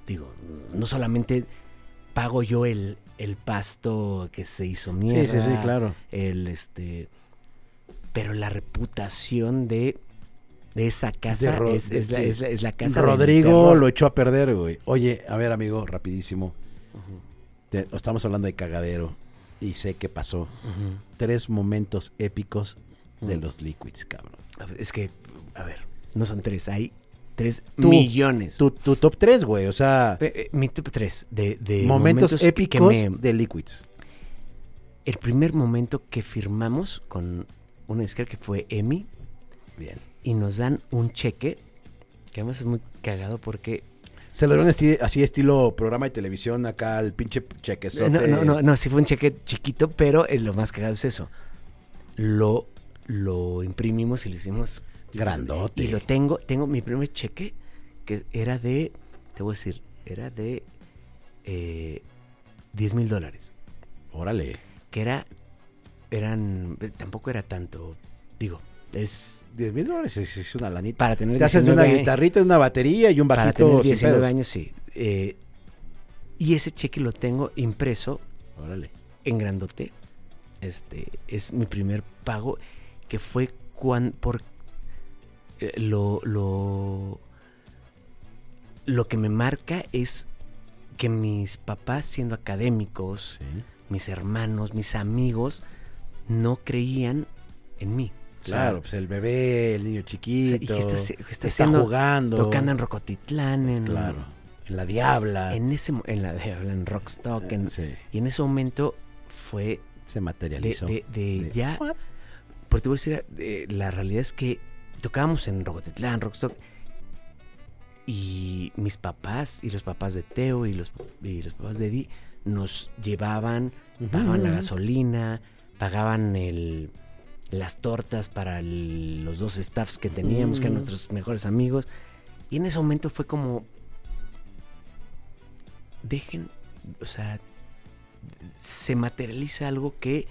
digo, no solamente pago yo el, el pasto que se hizo Sí, mierda, sí, sí, claro. el este, pero la reputación de, de esa casa es, es la, sí. es la- es la casa Rodrigo lo echó a perder, güey. Oye, a ver, amigo, rapidísimo. Te- estamos hablando de cagadero y sé que pasó. Tres momentos épicos de los Liquids, cabrón. Es que, a ver, no son tres, hay tres Tú, millones. Tu, tu top 3, güey. O sea, Eh, eh, mi top tres de, de momentos, que- épicos me- de Liquids. el primer momento que firmamos con una disquera que fue EMI, Bien. y nos dan un cheque, que además es muy cagado porque... Se lo dieron así estilo programa de televisión acá al pinche chequezote. No, no, no, no, sí fue un cheque chiquito, pero eh, lo más cagado es eso. Lo, lo imprimimos y lo hicimos... Grandote. Y lo tengo, tengo mi primer cheque, que era de, te voy a decir, era de eh, 10 mil dólares. Órale. Que era, eran, tampoco era tanto, digo, es 10 mil dólares es, es una lanita. para tener Te haces una 19 guitarrita, una batería y un Para bajito tener sin 19 pedos. años, sí. Eh, y ese cheque lo tengo impreso Órale. en grandote. Este es mi primer pago que fue cuando por lo lo lo que me marca es que mis papás siendo académicos, Sí. mis hermanos, mis amigos no creían en mí. O sea, Claro, pues el bebé, el niño o sea, chiquito. y que está, haci- que está está haciendo jugando. tocando en Rocotitlán, en, Claro. En la diabla. en ese en la de en Rockstock, en- Sí. y en ese momento fue Se materializó. de- de De- ya porque te voy a decir eh, la realidad es que tocábamos en Rocotitlán, Rockstock y mis papás y los papás de Teo y los y los papás de Eddie nos llevaban, pagaban la gasolina, pagaban el las tortas para el- los dos staffs que teníamos, que eran Ujú. nuestros mejores amigos. Y en ese momento fue como dejen, o sea, se materializa algo que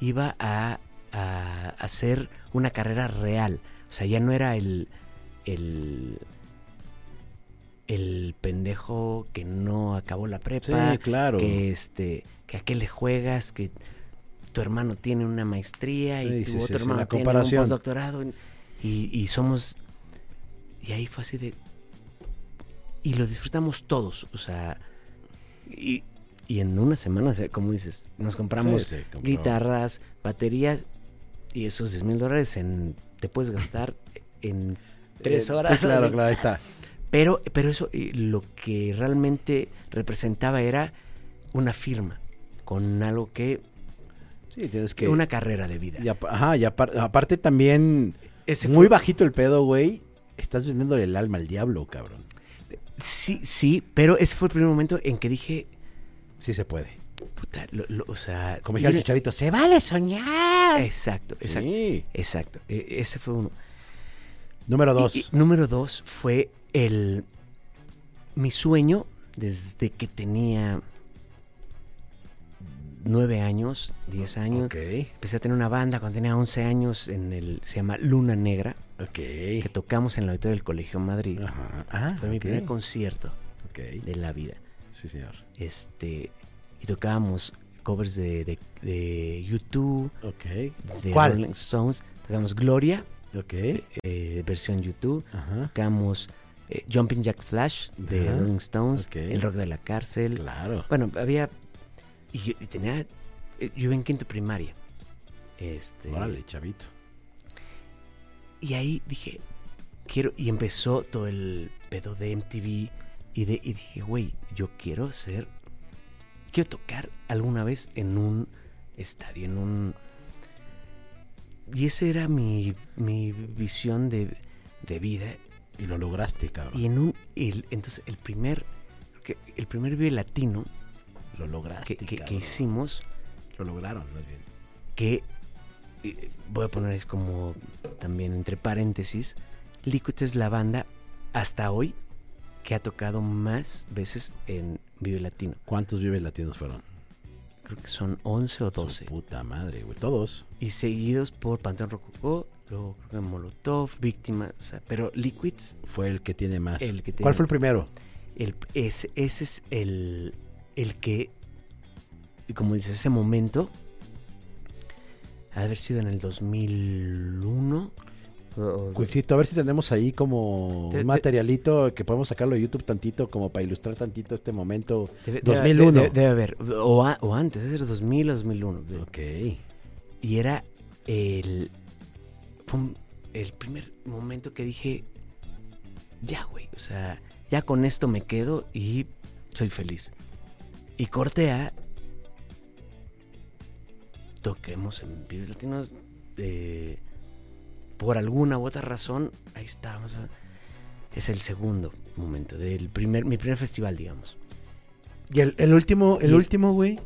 iba a, a hacer una carrera real. O sea, ya no era el, el, el pendejo que no acabó la prepa, Sí, claro. que este, que a qué le juegas, que tu hermano tiene una maestría y Sí, tu sí, otro hermano tiene un postdoctorado y, y somos y ahí fue así de y lo disfrutamos todos, o sea, y, y en una semana, como dices, nos compramos Sí, sí, compró. guitarras, baterías y esos 10 mil dólares en, te puedes gastar en tres Eh, horas. Sí, claro, claro, ahí está. Pero, pero eso lo que realmente representaba era una firma con algo que, Sí, tienes que. una carrera de vida. y ajá, y apar- aparte también. Ese muy bajito el pedo, güey. Estás vendiéndole el alma al diablo, cabrón. Sí, sí, pero ese fue el primer momento en que dije, Sí se puede. Puta, lo- lo- o sea, Como dije mira- chicharito, se vale soñar. Exacto, exacto, Sí. exacto. E- ese fue uno. Número dos. y número dos fue el mi sueño desde que tenía nueve años, diez años. Ok. Empecé a tener una banda cuando tenía 11 años en el se llama Luna Negra, Ok. que tocamos en el auditorio del Colegio Madrid. Ajá. Ah, Fue mi primer concierto de la vida. Sí, señor. Este y tocábamos covers de, de, de YouTube, Ok. de ¿Cuál? Rolling Stones, tocamos Gloria, Ok. eh, versión YouTube. Ajá. tocamos eh, Jumping Jack Flash de Ajá, Rolling Stones, ok. El Rock de la Cárcel. Claro. Bueno, había. Y, y tenía. eh, Yo iba en quinto primaria. Este. Órale, chavito. Y ahí dije. Quiero. Y empezó todo el pedo de MTV. Y, de, y dije, güey, yo quiero ser. Quiero tocar alguna vez en un estadio, en un. Y esa era mi, mi visión de, de vida. Y lo lograste, cabrón. Y en un. el- entonces, el primer. el primer Vive Latino Lo lograste, que, que- que cabrón. hicimos Lo lograron, más bien. que eh, voy a poner es como también entre paréntesis, Liquid es la banda hasta hoy que ha tocado más veces en Vive Latino. ¿Cuántos Vives Latinos fueron? Creo que son 11 o Su 12. puta madre, güey. Todos. Y seguidos por Panteón Rococó, luego creo que Molotov, Víctima, o sea, pero Liquids, Fue el que tiene más. El que ¿Cuál fue el primero? el, ese, ese es el, el que, como dices, ese momento, ha de haber sido en el 2001. O- a ver si tenemos ahí como Te- un materialito que podemos sacarlo de YouTube tantito como para ilustrar tantito este momento. Debe, debe- 2001. Debe, debe haber. O, a- o antes, es el 2000 o 2001. Ok. Y era el. Fue un- el primer momento que dije. Ya, güey. O sea, ya con esto me quedo y soy feliz. Y corte a. Toquemos en Vives Latinos. eh, por alguna u otra razón, ahí estábamos. Es el segundo momento del primer, mi primer festival, digamos. Y el, el último, el último, güey.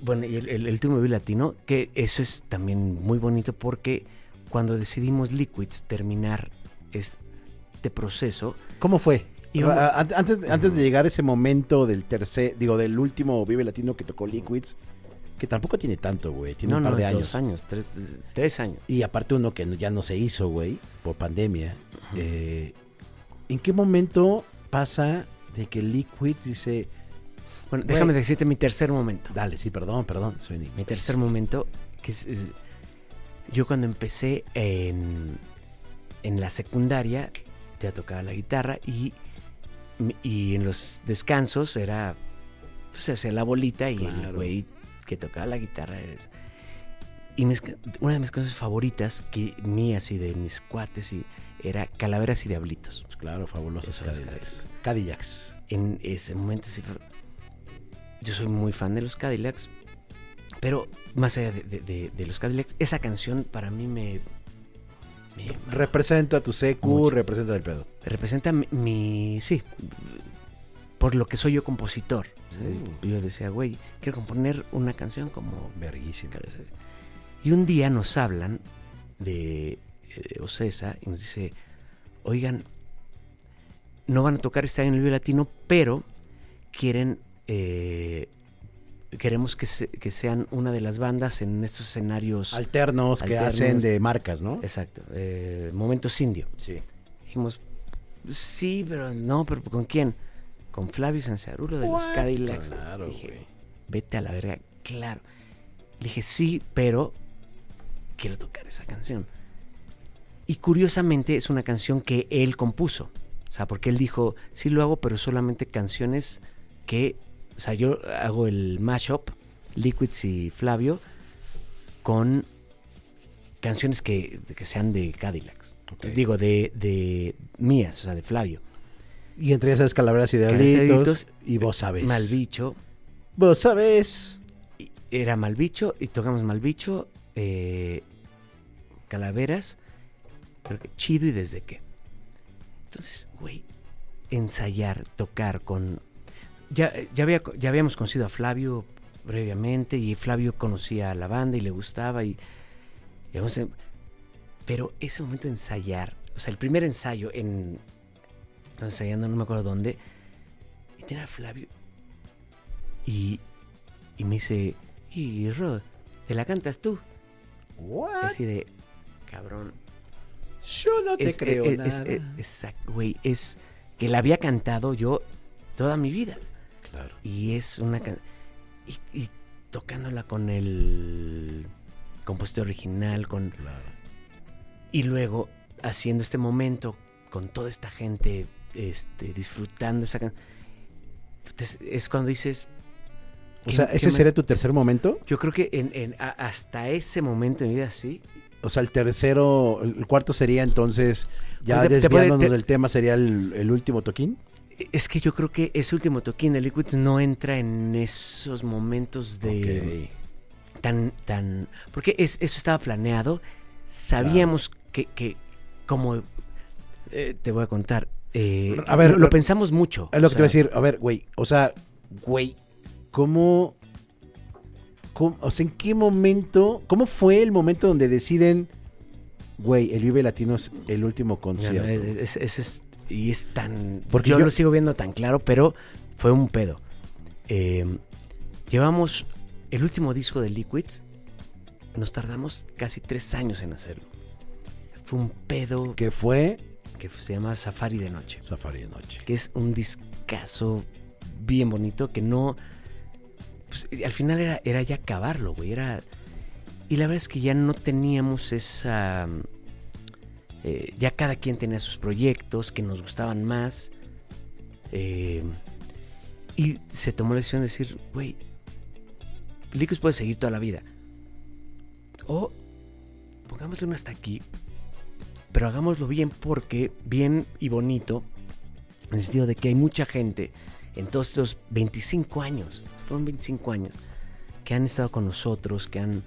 Bueno, y el, el, último Vive Latino, que eso es también muy bonito porque cuando decidimos Liquids terminar este proceso, ¿Cómo fue? Antes, antes de llegar a ese momento del tercer, digo, del último Vive Latino que tocó Liquids, que tampoco tiene tanto, güey, tiene no, un par no, de dos años. años, tres, tres años. Y aparte uno que ya no se hizo, güey, por pandemia. Eh, ¿En qué momento pasa de que Liquids dice, Bueno, Güey. déjame decirte mi tercer momento. dale, sí, perdón, perdón, soy Mi tercer momento, que es, es- yo cuando empecé en, en la secundaria, ya tocaba la guitarra y, y en los descansos era, pues se hacía la bolita y el güey que tocaba la guitarra. Y mis una de mis cosas favoritas, que mías y de mis cuates, y, era Calaveras y Diablitos. Pues claro, fabulosos Cadillacs. Cadillacs. en ese momento sí yo soy muy fan de los Cadillacs pero más allá de, de- de- de los Cadillacs esa canción para mí me, me- Representa tu Mucho. representa el pedo. representa mi, mi- sí por lo que soy yo compositor. Mm. yo decía güey quiero componer una canción como Verguísima. y un día nos hablan de, de Ocesa y nos dice, oigan, no van a tocar este año en el Vive Latino, pero quieren, eh, queremos que, se- que sean una de las bandas en estos escenarios. Alternos que hacen de marcas, ¿no? Exacto, eh, Momentos Indio. Sí. Dijimos, sí, pero no, pero ¿con quién? Con Flavio Sanzarulo de los? Cadillacs. Claro, Dije, vete a la verga, claro. Le dije, sí, pero quiero tocar esa canción. Y curiosamente es una canción que él compuso. O sea, porque él dijo, sí lo hago, pero solamente canciones que, o sea, yo hago el mashup, Liquids y Flavio, con canciones que, que sean de Cadillacs. Ok. Digo, de, de mías, o sea, de Flavio. Y entre esas calaveras y diablitos. Y vos sabés. Malbicho, Vos sabés. era Malbicho y tocamos Malbicho, eh, Calaveras, que Chido y Desde qué. Entonces, güey, ensayar, tocar con... Ya, ya, había, ya habíamos conocido a Flavio previamente y Flavio conocía a la banda y le gustaba y... y vamos a- pero ese momento de ensayar, o sea, el primer ensayo en... ensayando no me acuerdo dónde, y tener a Flavio y, y me dice, y Rod, ¿te la cantas tú? What? Así de, cabrón. Yo no te Es- creo es- nada. es- güey, es que la había cantado yo toda mi vida. claro. Y es una canción. Y, y tocándola con el compositor original, con. Claro. Y luego haciendo este momento con toda esta gente, este, disfrutando esa canción. Es, es cuando dices. O ¿qué- sea, ¿ese sería tu tercer momento? Yo creo que en, en- a- hasta ese momento en mi vida sí. O sea, el tercero, el cuarto sería entonces, ya te- desviándonos te- del tema, sería el, el último toquín. Es que yo creo que ese último toquín de Liquids no entra en esos momentos de. tan tan porque es, eso estaba planeado sabíamos que, que como eh, te voy a contar eh, A ver, lo, pensamos mucho Es lo que te voy a decir. A ver, güey. O sea, güey. ¿cómo, cómo- o sea, en qué momento, cómo fue el momento donde deciden, güey, el Vive Latino es el último concierto? es- es- es- y es tan. Porque yo, yo- lo sigo viendo tan claro, pero fue un pedo. Eh, llevamos el último disco de Liquids. Nos tardamos casi tres años en hacerlo. Fue un pedo que fue que se llama Safari de Noche. Safari de Noche. Que es un discazo bien bonito que no. pues, al final era, era ya acabarlo, güey. Era. Y la verdad es que ya no teníamos esa. eh, ya cada quien tenía sus proyectos que nos gustaban más. eh, y se tomó la decisión de decir, güey, Liquids puede seguir toda la vida. O pongámosle uno hasta aquí. Pero hagámoslo bien porque, bien y bonito, en el sentido de que hay mucha gente en todos estos 25 años, fueron 25 años, que han estado con nosotros, que han...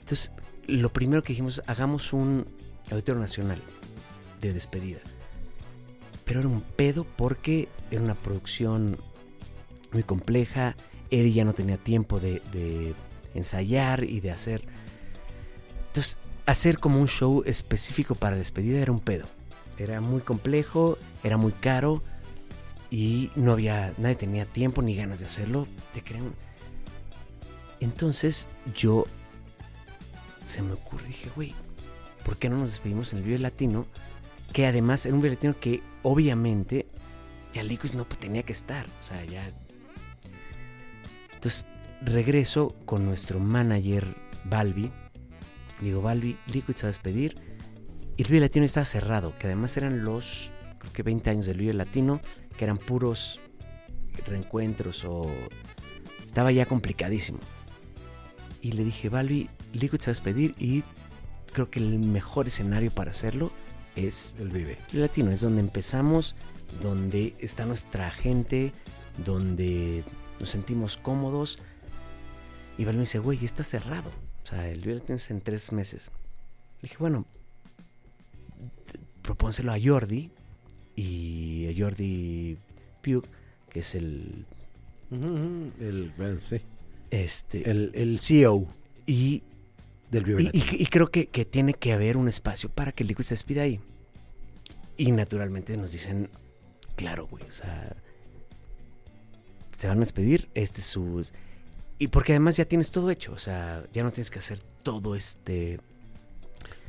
Entonces, lo primero que dijimos, hagamos un auditorio nacional de despedida. Pero era un pedo porque era una producción muy compleja, Eddie ya no tenía tiempo de, de ensayar y de hacer... Entonces, hacer como un show específico para despedida era un pedo. Era muy complejo, era muy caro y no había, nadie tenía tiempo ni ganas de hacerlo. Te creen. Entonces yo se me ocurrió, dije, güey, ¿por qué no nos despedimos en el Vive Latino? Que además era un Vive Latino que obviamente ya Liquid no tenía que estar. O sea, ya. Entonces regreso con nuestro manager Balbi. Digo, Balbi, Liquid se va a despedir. Y el Vive Latino estaba cerrado, que además eran los, creo que 20 años del Vive Latino, que eran puros reencuentros o... Estaba ya complicadísimo. Y le dije, Balbi, Liquid se va a despedir y creo que el mejor escenario para hacerlo es El Vive. latino es donde empezamos, donde está nuestra gente, donde nos sentimos cómodos. Y Val me dice, güey, está cerrado. O sea, el Vive Latino es en tres meses. Le dije, bueno, propónselo a Jordi y a Jordi Pugh, que es el, El, bueno, sí. este, el, el CEO y del Y, y- y creo que, que tiene que haber un espacio para que el Liquid se despida ahí. Y naturalmente nos dicen, claro, güey, o sea, se van a despedir, este es su... Y porque además ya tienes todo hecho, o sea, ya no tienes que hacer todo este...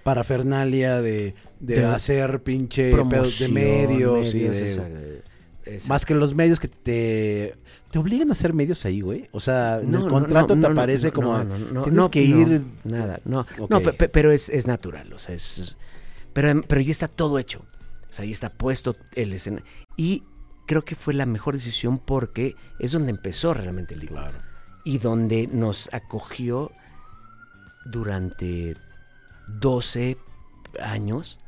Parafernalia de, de, De hacer pinche pedos de medios, y de-. Más que los medios que te... ¿Te obligan a hacer medios ahí, güey? O sea, en No, el no, contrato no, te no, aparece no, como... no, no, no, tienes no, que ir... nada, no. No, pe- pe- pero es, es natural, o sea, es... Pero, pero ya está todo hecho. O sea, ya está puesto el escenario. Y creo que fue la mejor decisión porque es donde empezó realmente el Liquids. Claro. Y donde nos acogió durante 12 años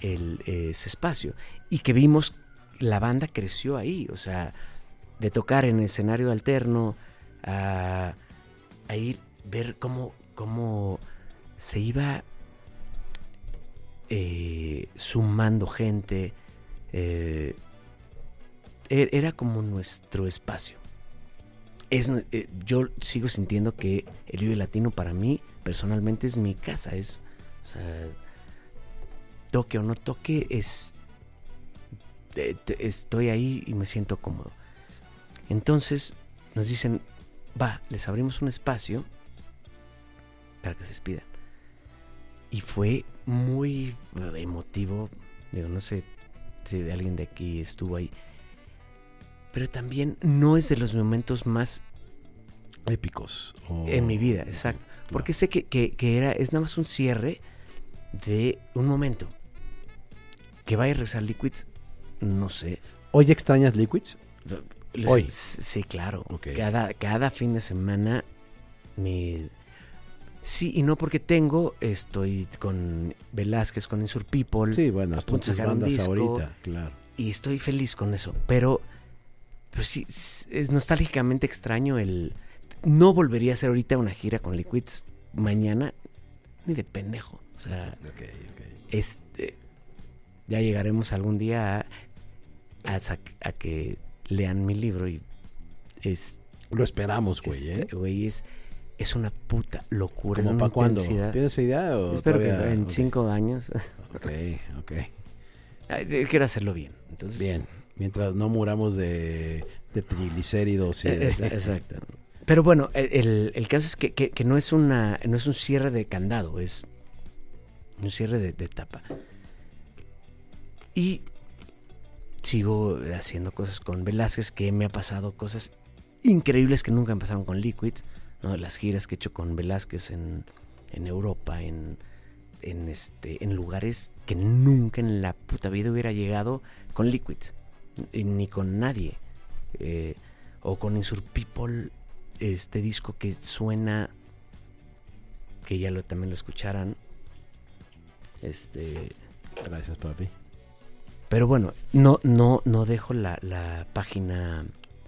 el, ese espacio. Y que vimos, la banda creció ahí. O sea, de tocar en escenario alterno a, a ir, ver cómo, cómo se iba eh, sumando gente. eh, er- era como nuestro espacio. Es, eh, yo sigo sintiendo que el Vive Latino para mí personalmente es mi casa. Es, o sea, toque o no toque, es, estoy ahí y me siento cómodo. Entonces nos dicen, va, les abrimos un espacio para que se despidan. Y fue muy emotivo. Digo, no sé si alguien de aquí estuvo ahí. Pero también no es de los momentos más Épicos. o- en mi vida, exacto. Porque sé que, que- que era, es nada más un cierre de un momento. Que vaya a regresar Liquids, no sé. ¿Hoy extrañas Liquids? Les- Hoy. Sí, claro. Cada, cada fin de semana me... Sí, y no porque tengo, estoy con Velázquez, con Insur People, Sí, bueno, a punto de sacar un bandas disco. ahorita, claro. y estoy feliz con eso. Pero, pero sí, es nostálgicamente extraño el... No volvería a hacer ahorita una gira con Liquids mañana, ni de pendejo. O sea, Ok, ok. este, ya llegaremos algún día a, a que lean mi libro y es Lo esperamos, güey, ¿eh? Güey, es, es una puta locura. ¿Cómo para cuándo? ¿Tienes idea? O Espero que en cinco años. Ok, ok. Quiero hacerlo bien. Entonces, Bien. Mientras no muramos de, de triglicéridos y de- Es- exacto. Pero bueno, el, el- caso es que, que- que no es una no es un cierre de candado, es un cierre de, de tapa. Y sigo haciendo cosas con Velázquez, que me ha pasado cosas increíbles que nunca me pasaron con Liquids, ¿no? Las giras que he hecho con Velázquez en, en Europa, en, en, este, en lugares que nunca en la puta vida hubiera llegado con Liquids, ni con nadie. Eh, o con Insur People, este disco que suena, que ya lo, también lo escucharan. Este, Gracias, papi. pero bueno, no, no, no dejo la, la página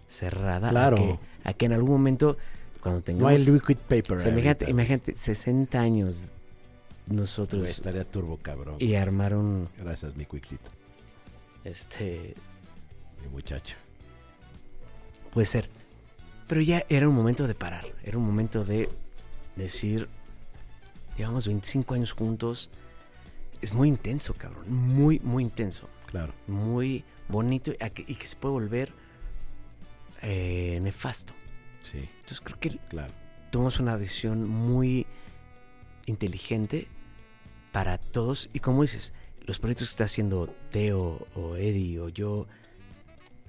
cerrada. a Claro. que- A que, en algún momento, cuando No tengamos... hay liquid paper. o sea, imagínate, imagínate, 60 años nosotros estaría turbo, cabrón. y armaron Gracias, mi quickcito, este muchacho. puede ser pero ya era un momento de parar era un momento de decir llevamos 25 años juntos es muy intenso cabrón muy muy intenso Claro. muy bonito y a que- y que se puede volver eh, nefasto Sí, entonces creo que claro. tomamos una decisión muy inteligente para todos. Y como dices, los proyectos que está haciendo Teo o Eddie o yo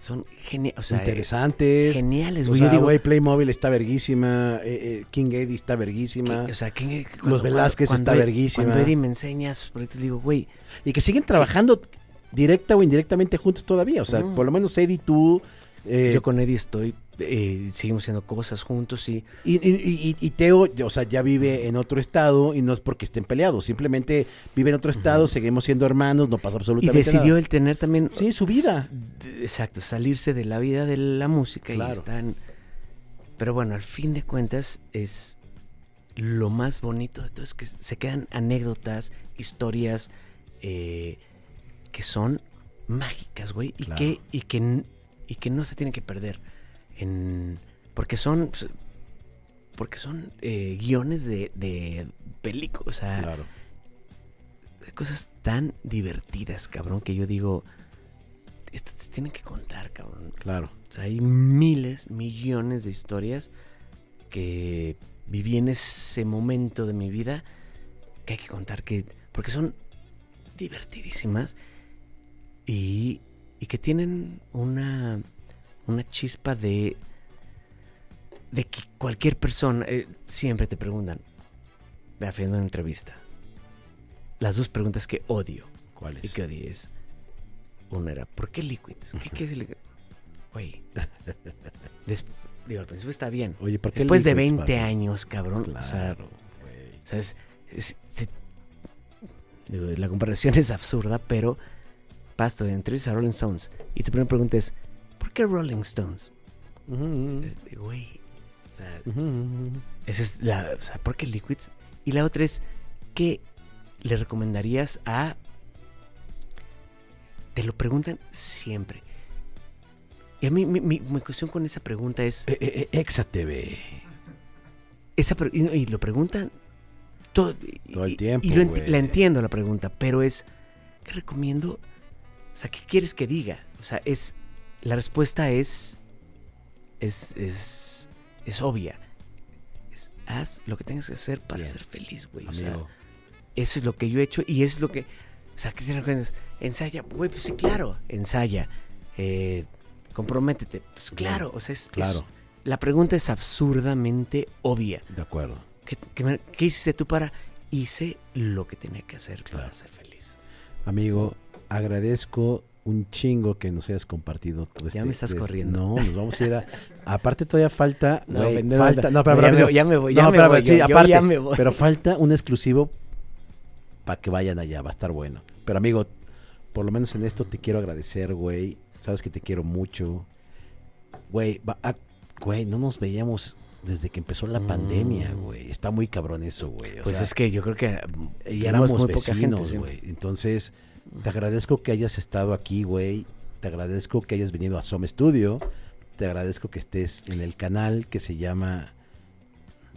son geniales. O sea, eh, Interesantes. geniales, O güey. Yo sea, güey, Playmobil está verguísima. eh, eh, King Eddie está verguísima. o sea, ¿quién- Velázquez está Ed- verguísima. Cuando Eddie me enseña sus proyectos, digo, güey, Y que siguen trabajando directa o indirectamente juntos todavía. O sea, Ujú. por lo menos Eddie, tú. eh, yo con Eddie estoy, eh, seguimos haciendo cosas juntos y y, y- y- y Teo, o sea, ya vive en otro estado y no es porque estén peleados. Simplemente vive en otro estado, seguimos siendo hermanos, no pasa Y absolutamente decidió nada. el tener también... Sí, su vida. Exacto, salirse de la vida de la música Claro. y están... Pero bueno, al fin de cuentas es lo más bonito de todo, es que se quedan anécdotas, historias eh, que son mágicas, güey, y, que, y, que, y que no se tienen que perder. En, porque son... Porque son eh, guiones de, de películas, o sea, Claro. cosas tan divertidas, cabrón, que yo digo, esto te tienen que contar, cabrón. Claro. O sea, hay miles, millones de historias que viví en ese momento de mi vida que hay que contar, que porque son divertidísimas y, y que tienen una, una chispa de, de que cualquier persona, eh, siempre te preguntan, haciendo una entrevista, las dos preguntas que odio ¿Cuál y que odié es, una era, ¿por qué Liquids? ¿Qué, qué es? Güey, des- digo, al principio está bien. Oye, ¿por qué Después de Liquids, 20 papi? años, cabrón, o sea, Claro, güey. o sea, es- es- es- digo, la comparación es absurda, pero pasto de entrevistas a Rolling Stones y tu primera pregunta es ¿por qué Rolling Stones? Eh, Güey, o sea, esa es la, o sea, ¿por qué Liquids? Y la otra es ¿qué le recomendarías a te lo preguntan siempre. Y a mí mi, mi- mi cuestión con esa pregunta es Eh, eh, eh, Exa TV. esa y, y lo preguntan todo, Todo el tiempo, Y lo enti- la entiendo la pregunta, pero es, ¿qué recomiendo? O sea, ¿qué quieres que diga? O sea, es, la respuesta es, es, es, es obvia. Es, haz lo que tengas que hacer para Bien. ser feliz, güey. O sea, eso es lo que yo he hecho y eso es lo que, o sea, ¿qué te? Ensaya, güey, pues sí, claro, ensaya. Eh, comprométete, pues claro, o sea, es, Claro. es- la pregunta es absurdamente obvia. De acuerdo. ¿Qué, qué me- qué hiciste tú para? Hice lo que tenía que hacer Claro. para ser feliz. Amigo, agradezco un chingo que nos hayas compartido todo Ya este- me estás corriendo. No, nos vamos a ir a... Aparte todavía falta... No, vende- falta... No, ya, pero, ya me voy, ya no, me pero, voy, sí, yo- yo aparte, ya me voy. pero falta un exclusivo para que vayan allá, va a estar bueno. Pero amigo, por lo menos en esto te quiero agradecer, güey. Sabes que te quiero mucho. Güey, ah, güey, no nos veíamos desde que empezó la Mm. pandemia, güey. Está muy cabrón eso, güey. Pues sea, es que yo creo que y éramos muy poca gente. vecinos, güey. Entonces, te agradezco que hayas estado aquí, güey. Te agradezco que hayas venido a Some Studio. te agradezco que estés en el canal que se llama...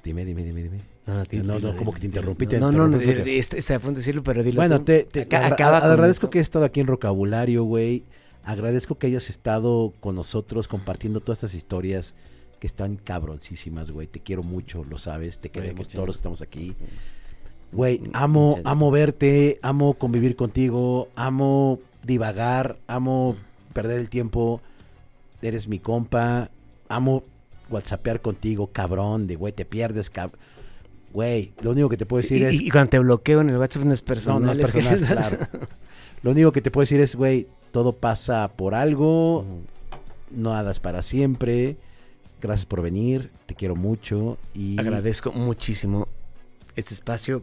Dime, dime, dime, dime. No, no, No, no, dilo, como que te interrumpí, te No, no, no, de- está a punto de decirlo, pero dilo Bueno, te, te agra- acaba agradezco que hayas estado aquí en Vocabulario, güey. Agradezco que hayas estado con nosotros compartiendo todas estas historias que están cabroncísimas, güey. Te quiero mucho, lo sabes. Te queremos todos los que estamos aquí. Güey, Mm, amo, amo verte, amo convivir contigo, amo divagar, amo perder el tiempo. Eres mi compa, amo whatsappear contigo, cabrón, de güey, te pierdes, cabrón. Güey, lo único que te puedo Sí, decir y, es... y cuando te bloqueo en el WhatsApp no es personal. No, no es personal, claro. Lo único que te puedo decir es, güey, todo pasa por algo, nada es para siempre. Gracias por venir, te quiero mucho y Agradezco muchísimo este espacio.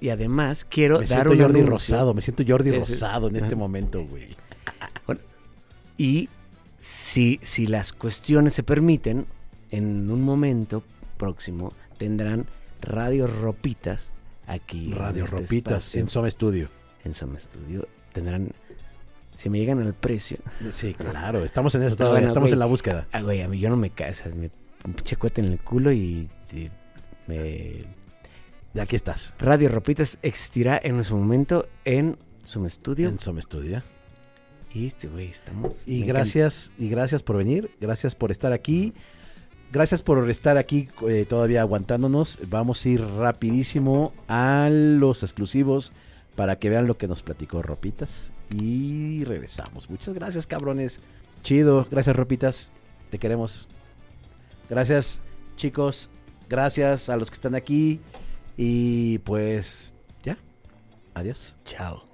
Y además quiero me dar siento un Jordi. Rosado, me siento Jordi. Rosado en este momento, güey. Y si, si las cuestiones se permiten, en un momento próximo tendrán Radio Ropitas aquí. en Radio este Ropitas espacio, en Soma Studio. en Soma Studio. Tendrán, si me llegan al precio, Sí, claro, estamos en eso todavía, bueno, estamos en la búsqueda. ah, güey, a mí yo no me casas, me pinche en el culo y, y me... Y aquí estás, Radio Ropitas existirá en su momento en Soma Studio. en Soma Studio. Y este, güey, estamos... Y gracias, y gracias por venir, gracias por estar aquí. Gracias por estar aquí eh, todavía aguantándonos. Vamos a ir rapidísimo a los exclusivos para que vean lo que nos platicó Ropitas. Y regresamos. Muchas gracias, cabrones. Chido. Gracias, Ropitas. Te queremos. Gracias, chicos. Gracias a los que están aquí. Y pues ya. Adiós. Chao.